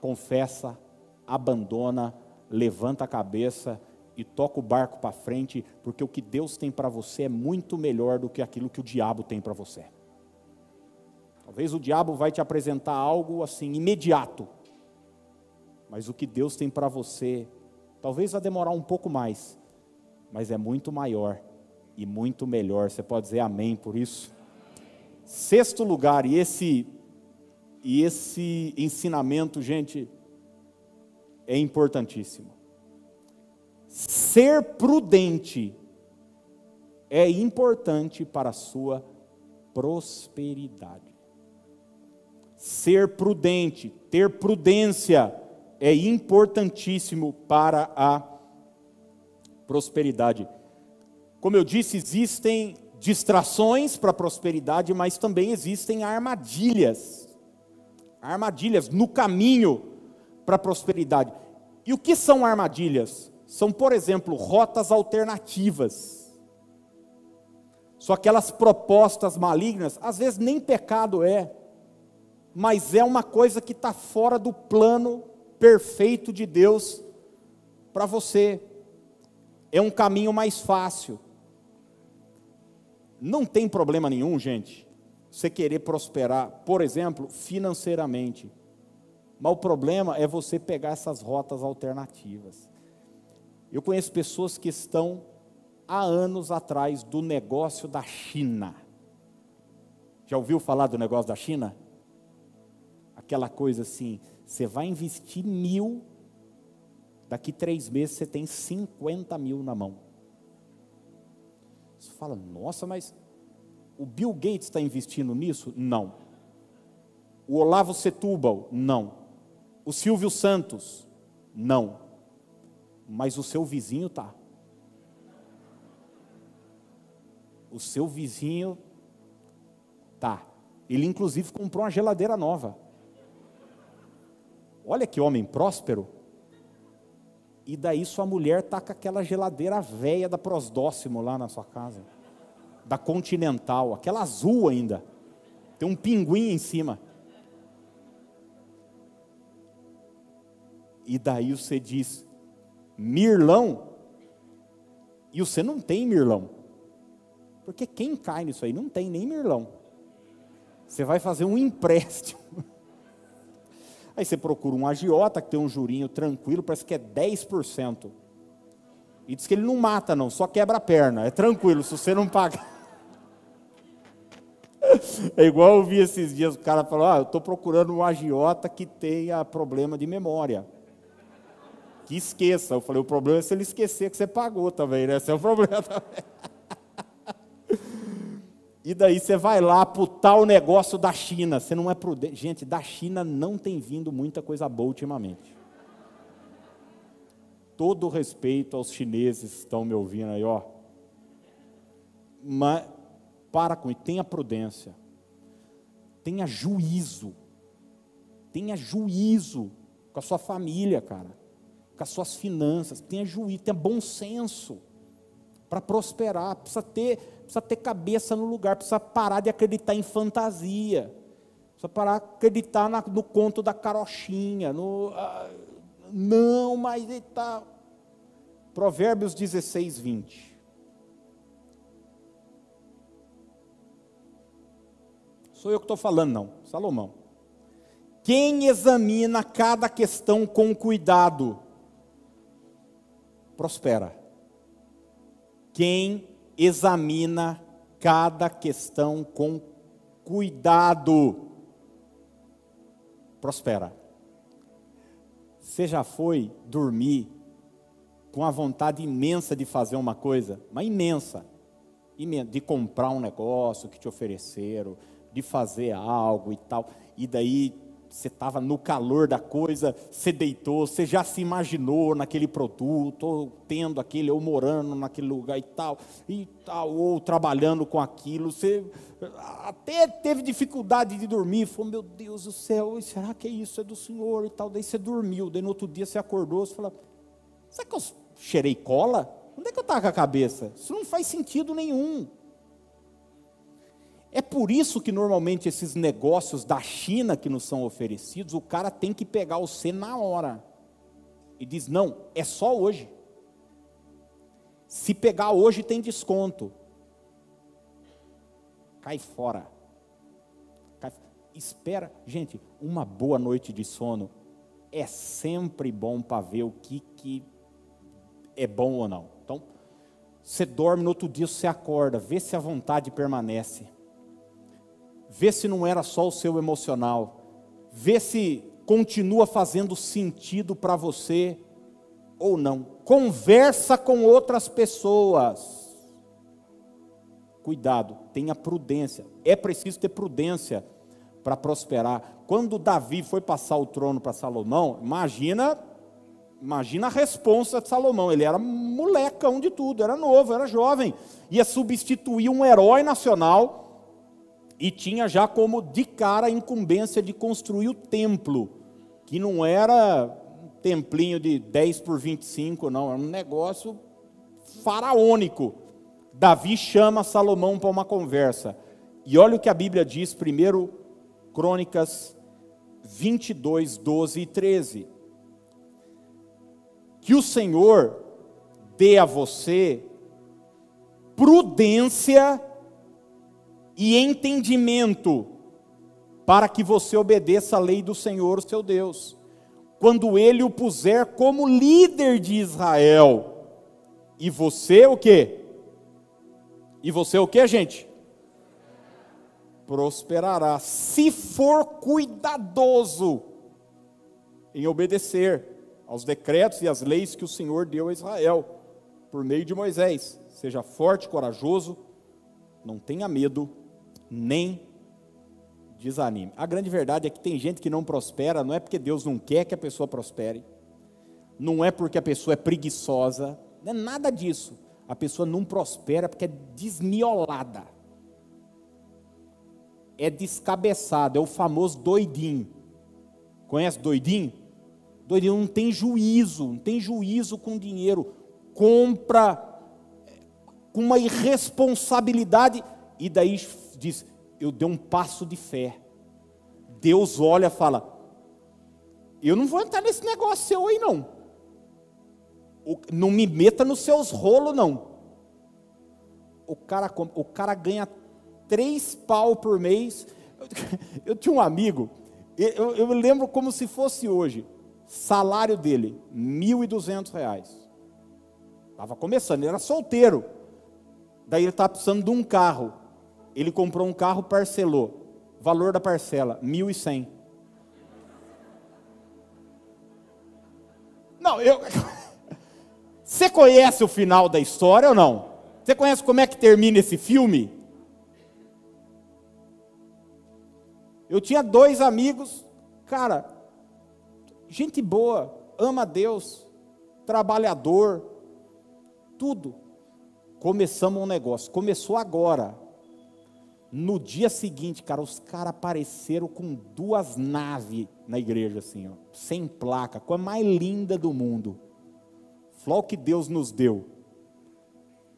confessa, abandona, levanta a cabeça e toca o barco para frente, porque o que Deus tem para você é muito melhor do que aquilo que o diabo tem para você. Talvez o diabo vai te apresentar algo assim imediato, mas o que Deus tem para você, talvez vai demorar um pouco mais, mas é muito maior e muito melhor. Você pode dizer amém por isso? Sexto lugar, e esse e esse ensinamento, gente, é importantíssimo. Ser prudente é importante para a sua prosperidade. Ser prudente, ter prudência é importantíssimo para a prosperidade. Como eu disse, existem distrações para a prosperidade, mas também existem armadilhas. Armadilhas no caminho para a prosperidade. E o que são armadilhas? são, por exemplo, rotas alternativas. São aquelas propostas malignas, às vezes nem pecado é, mas é uma coisa que está fora do plano perfeito de Deus para você. É um caminho mais fácil. Não tem problema nenhum, gente, você querer prosperar, por exemplo, financeiramente. Mas o problema é você pegar essas rotas alternativas. Eu conheço pessoas que estão há anos atrás do negócio da China. Já ouviu falar do negócio da China? Aquela coisa assim, você vai investir mil, daqui três meses você tem 50 mil na mão. Você fala, nossa, mas o Bill Gates está investindo nisso? Não. O Olavo Setúbal? Não. O Silvio Santos? Não. Mas o seu vizinho tá. O seu vizinho tá. Ele inclusive comprou uma geladeira nova. Olha que homem próspero. E daí sua mulher tá com aquela geladeira velha da Prosdóximo lá na sua casa. Da Continental, aquela azul ainda. Tem um pinguim em cima. E daí você diz, Mirlão, e você não tem Mirlão. Porque quem cai nisso aí não tem nem Mirlão. Você vai fazer um empréstimo. Aí você procura um agiota que tem um jurinho tranquilo, parece que é 10%. E diz que ele não mata, não, só quebra a perna. É tranquilo, se você não pagar. É igual eu vi esses dias, o cara falou: Ah, eu estou procurando um agiota que tenha problema de memória. Que esqueça. Eu falei: O problema é se ele esquecer que você pagou também, né? Esse é o problema também. E daí você vai lá para o tal negócio da China. Você não é prudente. Gente, da China não tem vindo muita coisa boa ultimamente. Todo respeito aos chineses que estão me ouvindo aí, ó. Mas para com isso, tenha prudência. Tenha juízo. Tenha juízo com a sua família, cara. Com as suas finanças. Tenha juízo, tenha bom senso para prosperar. Precisa ter, precisa ter cabeça no lugar, precisa parar de acreditar em fantasia. Precisa parar de acreditar na, no conto da carochinha. No, ah, não, mas ele está. Provérbios 16, 20. Sou eu que estou falando, não. Salomão. Quem examina cada questão com cuidado, prospera. Quem examina cada questão com cuidado, prospera. Você já foi dormir com a vontade imensa de fazer uma coisa, mas imensa, de comprar um negócio que te ofereceram, de fazer algo e tal, e daí você estava no calor da coisa, você deitou, você já se imaginou naquele produto, ou tendo aquele, ou morando naquele lugar e tal, e tal, ou trabalhando com aquilo, você até teve dificuldade de dormir, falou, meu Deus do céu, será que isso é do Senhor e tal, daí você dormiu, daí no outro dia você acordou, você falou, será que eu cheirei cola? Onde é que eu estava com a cabeça? Isso não faz sentido nenhum. É por isso que normalmente esses negócios da China que nos são oferecidos, o cara tem que pegar o C na hora. E diz: não, é só hoje. Se pegar hoje tem desconto. Cai fora. Cai, espera. Gente, uma boa noite de sono é sempre bom para ver o que, que é bom ou não. Então, você dorme, no outro dia você acorda, vê se a vontade permanece vê se não era só o seu emocional, vê se continua fazendo sentido para você ou não. Conversa com outras pessoas. Cuidado, tenha prudência. É preciso ter prudência para prosperar. Quando Davi foi passar o trono para Salomão, imagina, imagina a resposta de Salomão. Ele era molecão de tudo, era novo, era jovem, ia substituir um herói nacional e tinha já como de cara a incumbência de construir o templo, que não era um templinho de 10 por 25, não, é um negócio faraônico. Davi chama Salomão para uma conversa. E olha o que a Bíblia diz, primeiro Crônicas 22, 12 e 13. Que o Senhor dê a você prudência e entendimento para que você obedeça a lei do Senhor, seu Deus, quando ele o puser como líder de Israel. E você o quê? E você o quê, gente? Prosperará, se for cuidadoso em obedecer aos decretos e às leis que o Senhor deu a Israel, por meio de Moisés. Seja forte, corajoso, não tenha medo, nem desanime. A grande verdade é que tem gente que não prospera, não é porque Deus não quer que a pessoa prospere, não é porque a pessoa é preguiçosa, não é nada disso. A pessoa não prospera porque é desmiolada, é descabeçada, é o famoso doidinho. Conhece doidinho? Doidinho não tem juízo, não tem juízo com dinheiro, compra com uma irresponsabilidade e daí diz: Eu dei um passo de fé. Deus olha e fala: Eu não vou entrar nesse negócio seu aí, não. Não me meta nos seus rolos, não. O cara, o cara ganha três pau por mês. Eu tinha um amigo, eu, eu me lembro como se fosse hoje. Salário dele, 1.200 reais. Estava começando, ele era solteiro. Daí ele estava precisando de um carro. Ele comprou um carro, parcelou. Valor da parcela, 1.100. Não, eu. Você conhece o final da história ou não? Você conhece como é que termina esse filme? Eu tinha dois amigos, cara, gente boa, ama Deus, trabalhador, tudo. Começamos um negócio, começou agora. No dia seguinte, cara, os caras apareceram com duas naves na igreja, assim, ó, sem placa, com a mais linda do mundo. Falou que Deus nos deu.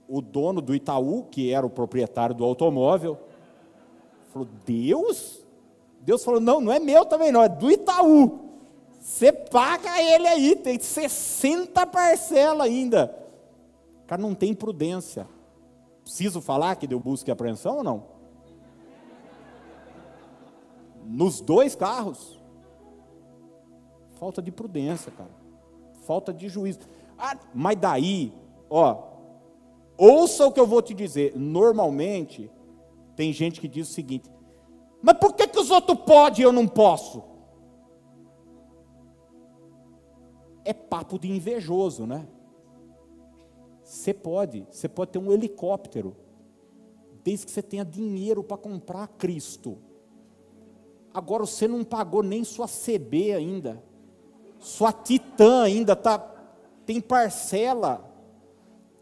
O dono do Itaú, que era o proprietário do automóvel, falou: Deus? Deus falou: Não, não é meu também, não, é do Itaú. Você paga ele aí, tem 60 parcelas ainda. O cara não tem prudência. Preciso falar que deu busca e apreensão ou não? Nos dois carros. Falta de prudência, cara. Falta de juízo. Ah, mas daí, ó, ouça o que eu vou te dizer. Normalmente, tem gente que diz o seguinte: mas por que, que os outros podem e eu não posso? É papo de invejoso, né? Você pode, você pode ter um helicóptero, desde que você tenha dinheiro para comprar Cristo. Agora você não pagou nem sua CB ainda, sua Titã ainda tá, tem parcela,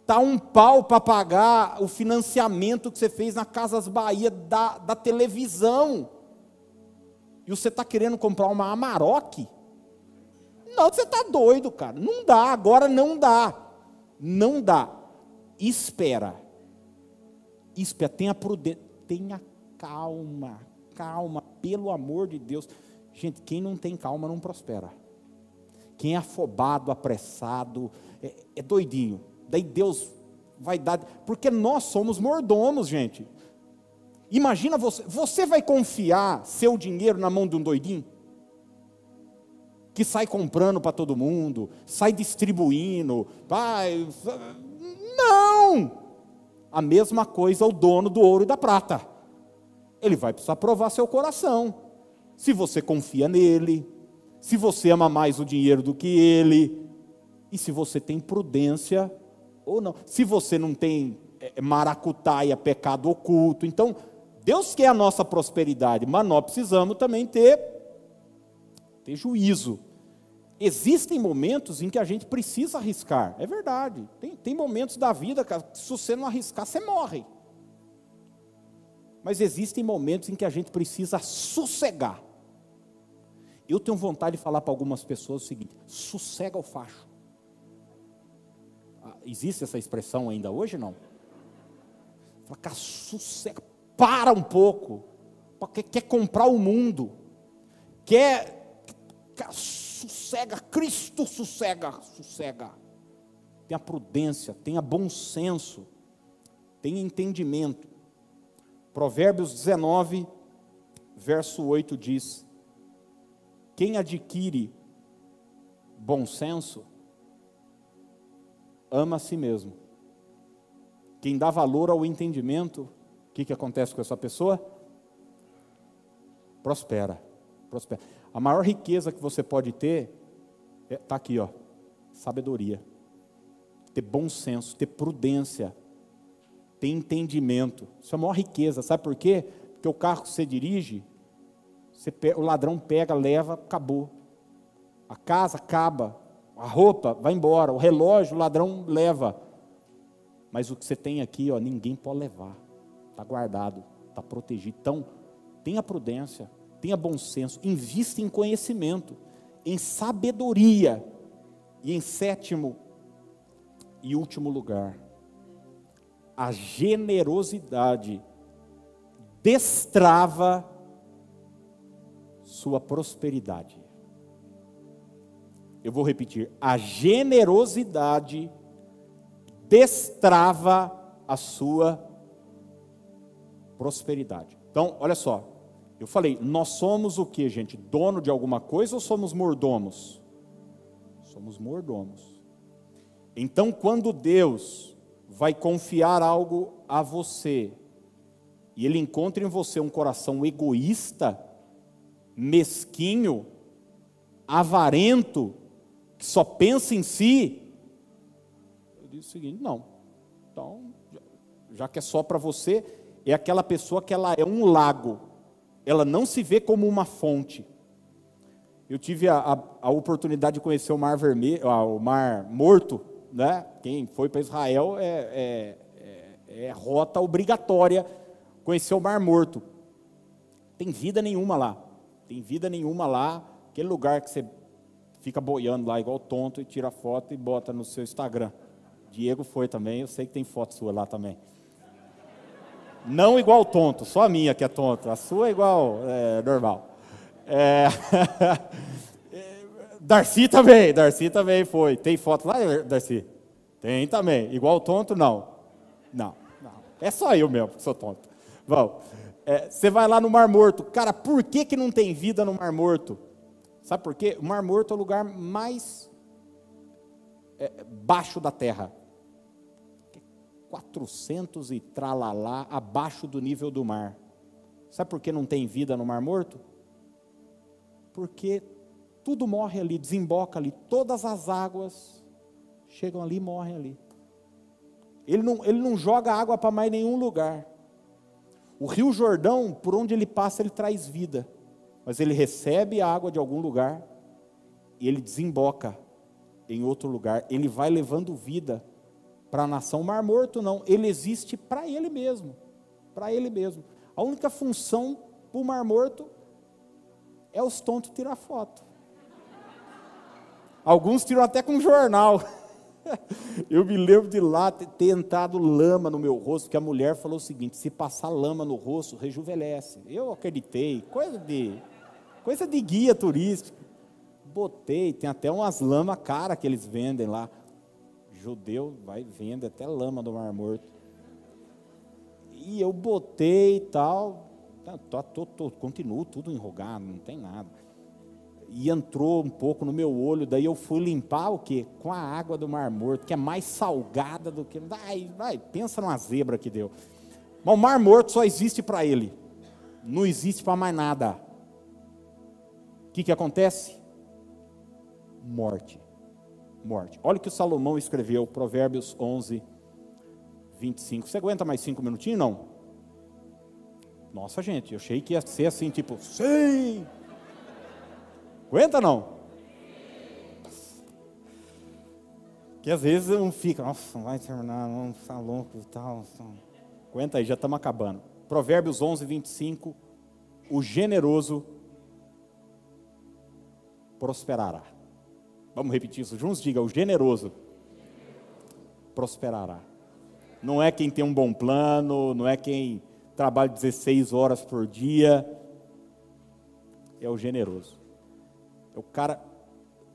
tá um pau para pagar o financiamento que você fez na Casas Bahia da, da televisão. E você está querendo comprar uma Amarok? Não, você está doido, cara. Não dá, agora não dá. Não dá. Espera. Espera, tenha prudência, tenha calma, calma, pelo amor de Deus. Gente, quem não tem calma não prospera. Quem é afobado, apressado, é, é doidinho. Daí Deus vai dar, porque nós somos mordomos, gente. Imagina você, você vai confiar seu dinheiro na mão de um doidinho? Que sai comprando para todo mundo, sai distribuindo, vai. Não! A mesma coisa o dono do ouro e da prata. Ele vai precisar provar seu coração. Se você confia nele, se você ama mais o dinheiro do que ele, e se você tem prudência ou não. Se você não tem é, maracutaia, pecado oculto. Então, Deus quer a nossa prosperidade, mas nós precisamos também ter, ter juízo. Existem momentos em que a gente precisa arriscar, é verdade. Tem, tem momentos da vida que se você não arriscar, você morre. Mas existem momentos em que a gente precisa sossegar. Eu tenho vontade de falar para algumas pessoas o seguinte: sossega o facho. Ah, Existe essa expressão ainda hoje não? Fala, cara, sossega, para um pouco. Porque quer comprar o mundo. Quer, cara, sossega, Cristo sossega, sossega. Tenha prudência, tenha bom senso, tenha entendimento. Provérbios 19, verso 8 diz: Quem adquire bom senso, ama a si mesmo. Quem dá valor ao entendimento, o que, que acontece com essa pessoa? Prospera, prospera. A maior riqueza que você pode ter está aqui, ó, sabedoria, ter bom senso, ter prudência, ter entendimento. Isso é a maior riqueza, sabe por quê? Porque o carro que você dirige, você pe- o ladrão pega, leva, acabou. A casa acaba, a roupa vai embora, o relógio o ladrão leva. Mas o que você tem aqui, ó, ninguém pode levar. Está guardado, está protegido. Então, tenha prudência, tenha bom senso, invista em conhecimento, em sabedoria. E em sétimo e último lugar, a generosidade destrava sua prosperidade. Eu vou repetir: a generosidade destrava a sua prosperidade. Então, olha só, eu falei, nós somos o que, gente? Dono de alguma coisa ou somos mordomos? Somos mordomos. Então, quando Deus vai confiar algo a você, e Ele encontra em você um coração egoísta, mesquinho, avarento, que só pensa em si, eu disse o seguinte: não, então, já- já que é só para você, é aquela pessoa que ela é um lago, ela não se vê como uma fonte. Eu tive a, a- a oportunidade de conhecer o Mar Vermelho, ah, o Mar Morto, né? Quem foi para Israel é, é- é- é rota obrigatória conhecer o Mar Morto. Tem vida nenhuma lá, tem vida nenhuma lá. Aquele lugar que você fica boiando lá igual tonto e tira foto e bota no seu Instagram. Diego foi também, eu sei que tem foto sua lá também. Não igual tonto, só a minha que é tonta. A sua é igual, é, normal. É, Darcy também, Darcy também foi. Tem foto lá, Darcy? Tem também. Igual tonto, não. Não, não. É só eu mesmo que sou tonto. Vamos. É, Você vai lá no Mar Morto. Cara, por que, que não tem vida no Mar Morto? Sabe por quê? O Mar Morto é o lugar mais é, baixo da Terra. 400 e tralalá abaixo do nível do mar. Sabe por que não tem vida no Mar Morto? Porque tudo morre ali, desemboca ali, todas as águas chegam ali e morrem ali. Ele não, ele não joga água para mais nenhum lugar. O Rio Jordão, por onde ele passa, ele traz vida, mas ele recebe a água de algum lugar e ele desemboca em outro lugar. Ele vai levando vida para a nação. O Mar Morto não, ele existe para ele mesmo, para ele mesmo. A única função para o Mar Morto é os tontos tirar foto. Alguns tiram até com jornal. Eu me lembro de lá ter entrado lama no meu rosto, que a mulher falou o seguinte: se passar lama no rosto, rejuvenesce. Eu acreditei, coisa de, coisa de guia turístico. Botei, tem até umas lama cara que eles vendem lá. Judeu vai vende até lama do Mar Morto. E eu botei e tal, tô, tô, tô, continuo tudo enrugado, não tem nada e entrou um pouco no meu olho, daí eu fui limpar o quê? Com a água do Mar Morto, que é mais salgada do que. Vai, vai, pensa numa zebra que deu. Mas o Mar Morto só existe para ele, não existe para mais nada. O que, que acontece? Morte. Morte. Olha o que o Salomão escreveu, Provérbios 11, 25. Você aguenta mais cinco minutinhos? Não. Nossa, gente, eu achei que ia ser assim, tipo, sim. Aguenta não? Que às vezes um fica, nossa, não vai terminar, não está louco e tal. Aguenta aí, já estamos acabando. Provérbios 11, 25. O generoso prosperará. Vamos repetir isso juntos? Diga: o generoso prosperará. Não é quem tem um bom plano, não é quem trabalha 16 horas por dia, é o generoso. O cara,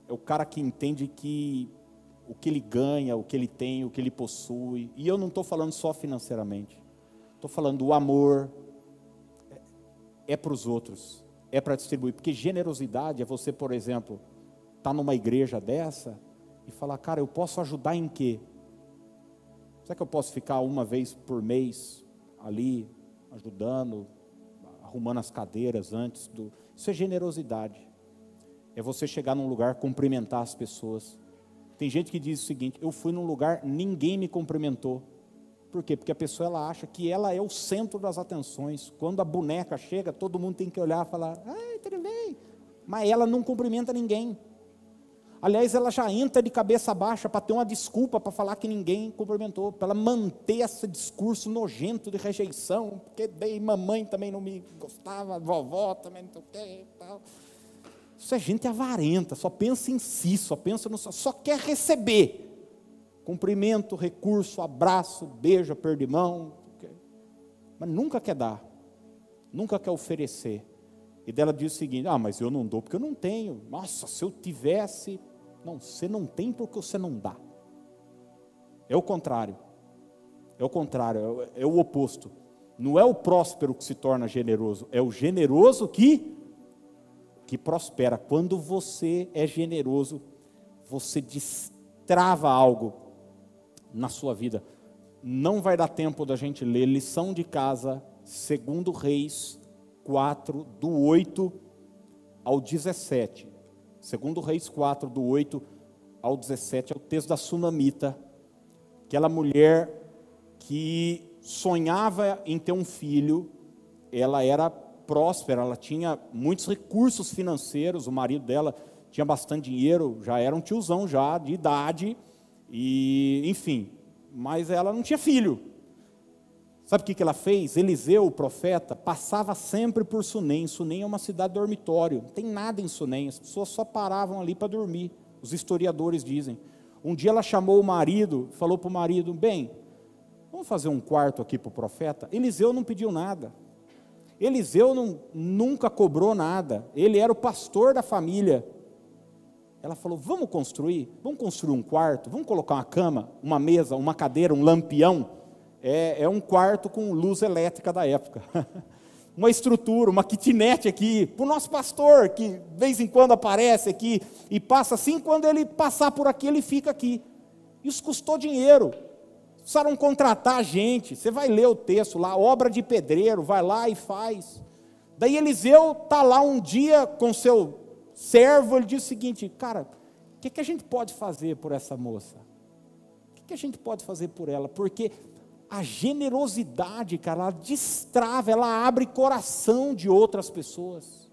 é o cara que entende que o que ele ganha, o que ele tem, o que ele possui. E eu não estou falando só financeiramente. Estou falando do amor. É, é para os outros. É para distribuir. Porque generosidade é você, por exemplo, estar tá numa igreja dessa e falar, cara, eu posso ajudar em quê? Será que eu posso ficar uma vez por mês ali, ajudando, arrumando as cadeiras antes do. Isso é generosidade. É você chegar num lugar, cumprimentar as pessoas. Tem gente que diz o seguinte: eu fui num lugar, ninguém me cumprimentou. Por quê? Porque a pessoa ela acha que ela é o centro das atenções. Quando a boneca chega, todo mundo tem que olhar e falar: ai, tudo bem. Mas ela não cumprimenta ninguém. Aliás, ela já entra de cabeça baixa para ter uma desculpa para falar que ninguém cumprimentou, para ela manter esse discurso nojento de rejeição, porque dei mamãe também não me gostava, vovó também não sei o que tal. Isso é gente avarenta, só pensa em si, só pensa no só quer receber. Cumprimento, recurso, abraço, beijo, aperto de mão, mas nunca quer dar, nunca quer oferecer. E dela diz o seguinte: Ah, mas eu não dou porque eu não tenho. Nossa, se eu tivesse. Não, você não tem porque você não dá. É o contrário. É o contrário, é, é o oposto. Não é o próspero que se torna generoso, é o generoso que que prospera. Quando você é generoso, você destrava algo na sua vida. Não vai dar tempo da gente ler lição de casa, segundo Reis 4, do 8 ao 17. Segundo Reis 4, do 8 ao 17, é o texto da Sunamita, aquela mulher que sonhava em ter um filho, ela era próspera, ela tinha muitos recursos financeiros, o marido dela tinha bastante dinheiro, já era um tiozão já de idade, e enfim, mas ela não tinha filho. Sabe o que, que ela fez? Eliseu, o profeta, passava sempre por Sunem. Sunem é uma cidade dormitório, não tem nada em Sunem, as pessoas só paravam ali para dormir, os historiadores dizem. Um dia ela chamou o marido, falou para o marido: Bem, vamos fazer um quarto aqui para o profeta? Eliseu não pediu nada. Eliseu não, nunca cobrou nada, ele era o pastor da família. Ela falou: Vamos construir, vamos construir um quarto, vamos colocar uma cama, uma mesa, uma cadeira, um lampião. É, é um quarto com luz elétrica da época. uma estrutura, uma kitnet aqui, para o nosso pastor, que de vez em quando aparece aqui e passa assim, quando ele passar por aqui, ele fica aqui. Isso custou dinheiro precisaram contratar gente. Você vai ler o texto lá, obra de pedreiro, vai lá e faz. Daí Eliseu está lá um dia com seu servo, ele diz o seguinte: Cara, o que, que a gente pode fazer por essa moça? O que, que a gente pode fazer por ela? Porque a generosidade, cara, ela destrava, ela abre coração de outras pessoas.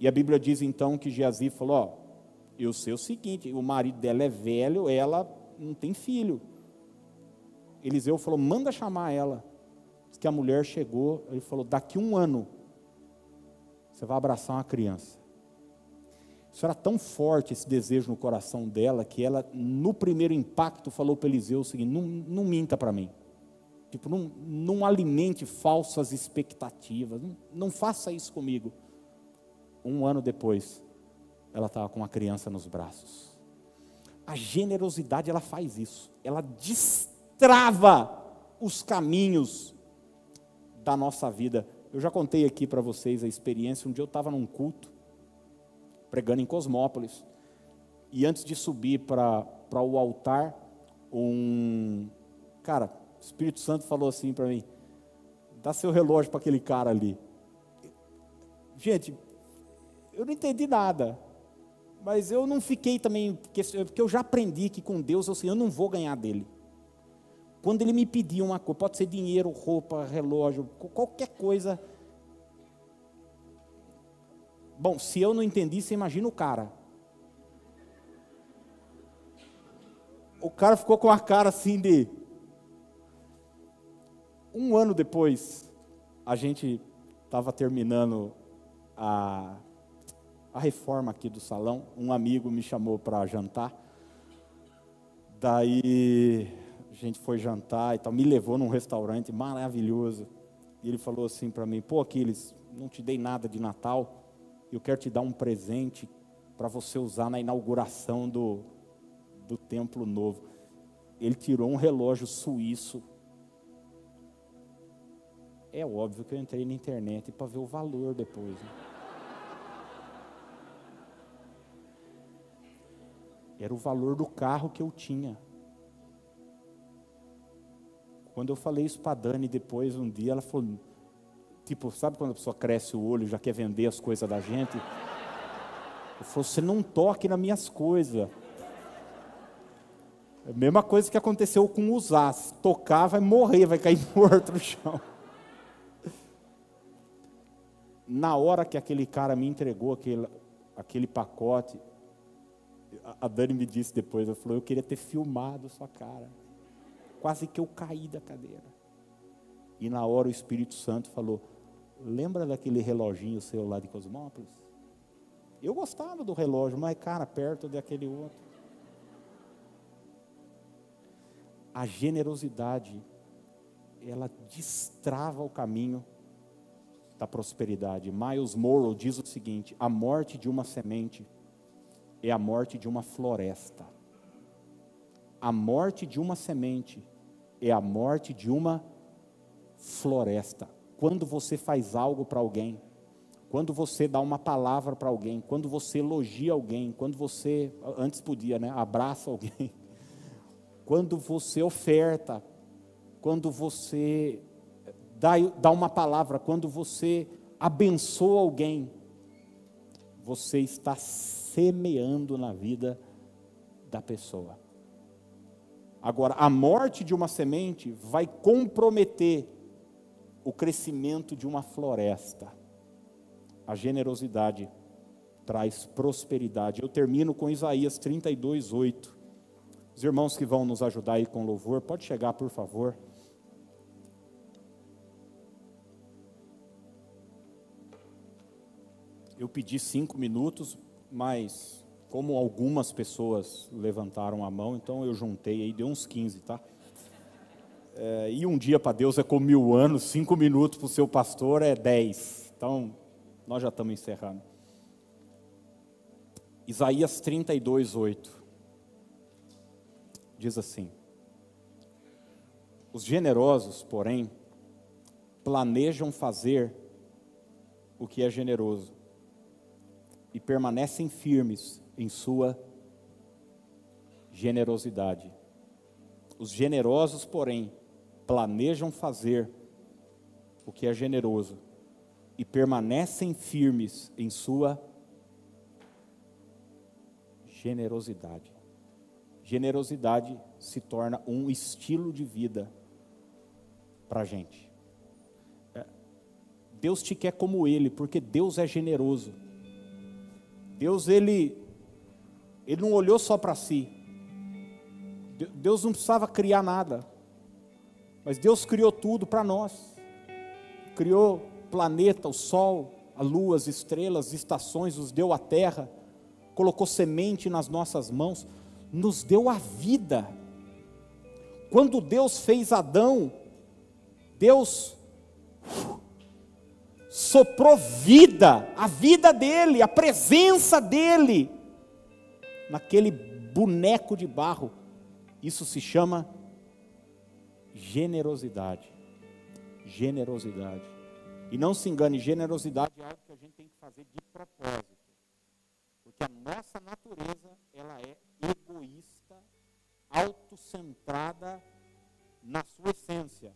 E a Bíblia diz então que Geazi falou: Ó, eu sei o seguinte, o marido dela é velho, ela não tem filho. Eliseu falou: manda chamar ela. Diz que a mulher chegou, ele falou: daqui um ano, você vai abraçar uma criança. Isso era tão forte esse desejo no coração dela que ela, no primeiro impacto, falou para Eliseu o seguinte: não, não minta para mim. Tipo, não, não alimente falsas expectativas. Não, não faça isso comigo. Um ano depois, ela estava com uma criança nos braços. A generosidade, ela faz isso. Ela distrai trava os caminhos da nossa vida. Eu já contei aqui para vocês a experiência. Um dia eu estava num culto, pregando em Cosmópolis, e antes de subir para o altar, um. Cara, o Espírito Santo falou assim para mim: dá seu relógio para aquele cara ali. Gente, eu não entendi nada, mas eu não fiquei também, porque, eu já aprendi que com Deus eu, assim, eu não vou ganhar dele. Quando ele me pedia uma coisa, pode ser dinheiro, roupa, relógio, qualquer coisa. Bom, se eu não entendi, você imagina o cara. O cara ficou com a cara assim de. Um ano depois, a gente estava terminando a, a reforma aqui do salão. Um amigo me chamou para jantar. Daí gente foi jantar e tal, me levou num restaurante maravilhoso. E ele falou assim para mim: "Pô, Aquiles, não te dei nada de Natal. Eu quero te dar um presente para você usar na inauguração do do templo novo". Ele tirou um relógio suíço. É óbvio que eu entrei na internet para ver o valor depois. né? Era o valor do carro que eu tinha. Quando eu falei isso para a Dani depois, um dia, ela falou, tipo, sabe quando a pessoa cresce o olho, já quer vender as coisas da gente? Eu falou, você não toque nas minhas coisas. É a mesma coisa que aconteceu com os As. Tocar vai morrer, vai cair morto no chão. Na hora que aquele cara me entregou aquele, aquele pacote, a- a Dani me disse depois, ela falou, eu queria ter filmado sua cara. Quase que eu caí da cadeira. E na hora o Espírito Santo falou, lembra daquele reloginho seu lá de Cosmópolis? Eu gostava do relógio, mas cara, perto daquele outro. A generosidade, ela destrava o caminho da prosperidade. Miles Morrow diz o seguinte: a morte de uma semente é a morte de uma floresta. A morte de uma semente é a morte de uma floresta. Quando você faz algo para alguém, quando você dá uma palavra para alguém, quando você elogia alguém, quando você, antes podia, né, abraça alguém, quando você oferta, quando você dá, dá uma palavra, quando você abençoa alguém, você está semeando na vida da pessoa. Agora, a morte de uma semente vai comprometer o crescimento de uma floresta. A generosidade traz prosperidade. Eu termino com Isaías 32, 8. Os irmãos que vão nos ajudar aí com louvor, pode chegar, por favor. Eu pedi cinco minutos, mas como algumas pessoas levantaram a mão, então eu juntei aí, deu uns 15, tá? É, e um dia para Deus é como mil anos, cinco minutos para o seu pastor é dez. Então, nós já estamos encerrando. Isaías 32, 8. Diz assim: Os generosos, porém, planejam fazer o que é generoso e permanecem firmes em sua generosidade. Os generosos, porém, planejam fazer o que é generoso e permanecem firmes em sua generosidade. Generosidade se torna um estilo de vida para a gente. É, Deus te quer como Ele, porque Deus é generoso. Deus, Ele, ele não olhou só para si. De- Deus não precisava criar nada. Mas Deus criou tudo para nós. Criou planeta, o sol, a lua, as estrelas, as estações, nos deu a terra, colocou semente nas nossas mãos, nos deu a vida. Quando Deus fez Adão, Deus soprou vida, a vida dele, a presença dele, naquele boneco de barro. Isso se chama generosidade. Generosidade. E não se engane, generosidade é algo que a gente tem que fazer de propósito. Porque a nossa natureza, ela é egoísta, autocentrada na sua essência.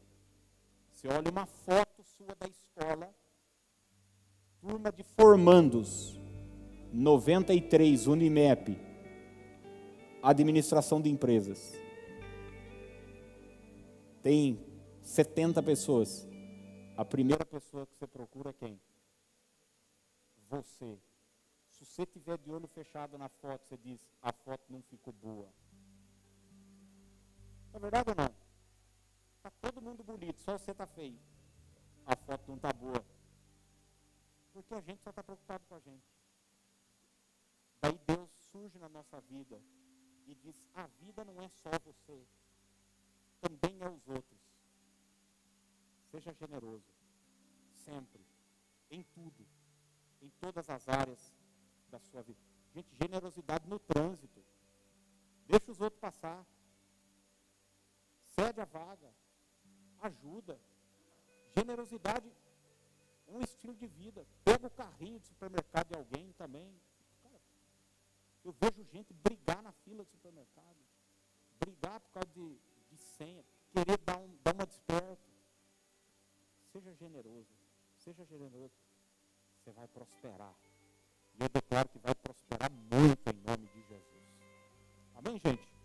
Você olha uma foto sua da escola, turma de formandos, 93, Unimep, administração de empresas. Tem 70 pessoas. A primeira pessoa que você procura é quem? Você. Se você tiver de olho fechado na foto, você diz: a foto não ficou boa. É verdade ou não? Está todo mundo bonito, só você está feio. A foto não está boa. Porque a gente só está preocupado com a gente. daí Deus surge na nossa vida e diz: a vida não é só você, também é os outros. Seja generoso, sempre, em tudo, em todas as áreas da sua vida. Gente, generosidade no trânsito. Deixa os outros passar. Cede a vaga. Ajuda. Generosidade, um estilo de vida. Pega o carrinho de supermercado de alguém também. Eu vejo gente brigar na fila do supermercado. Brigar por causa de, de senha. Querer dar, um, dar uma desperta. Seja generoso. Seja generoso. Você vai prosperar. E eu declaro que vai prosperar muito em nome de Jesus. Amém, gente?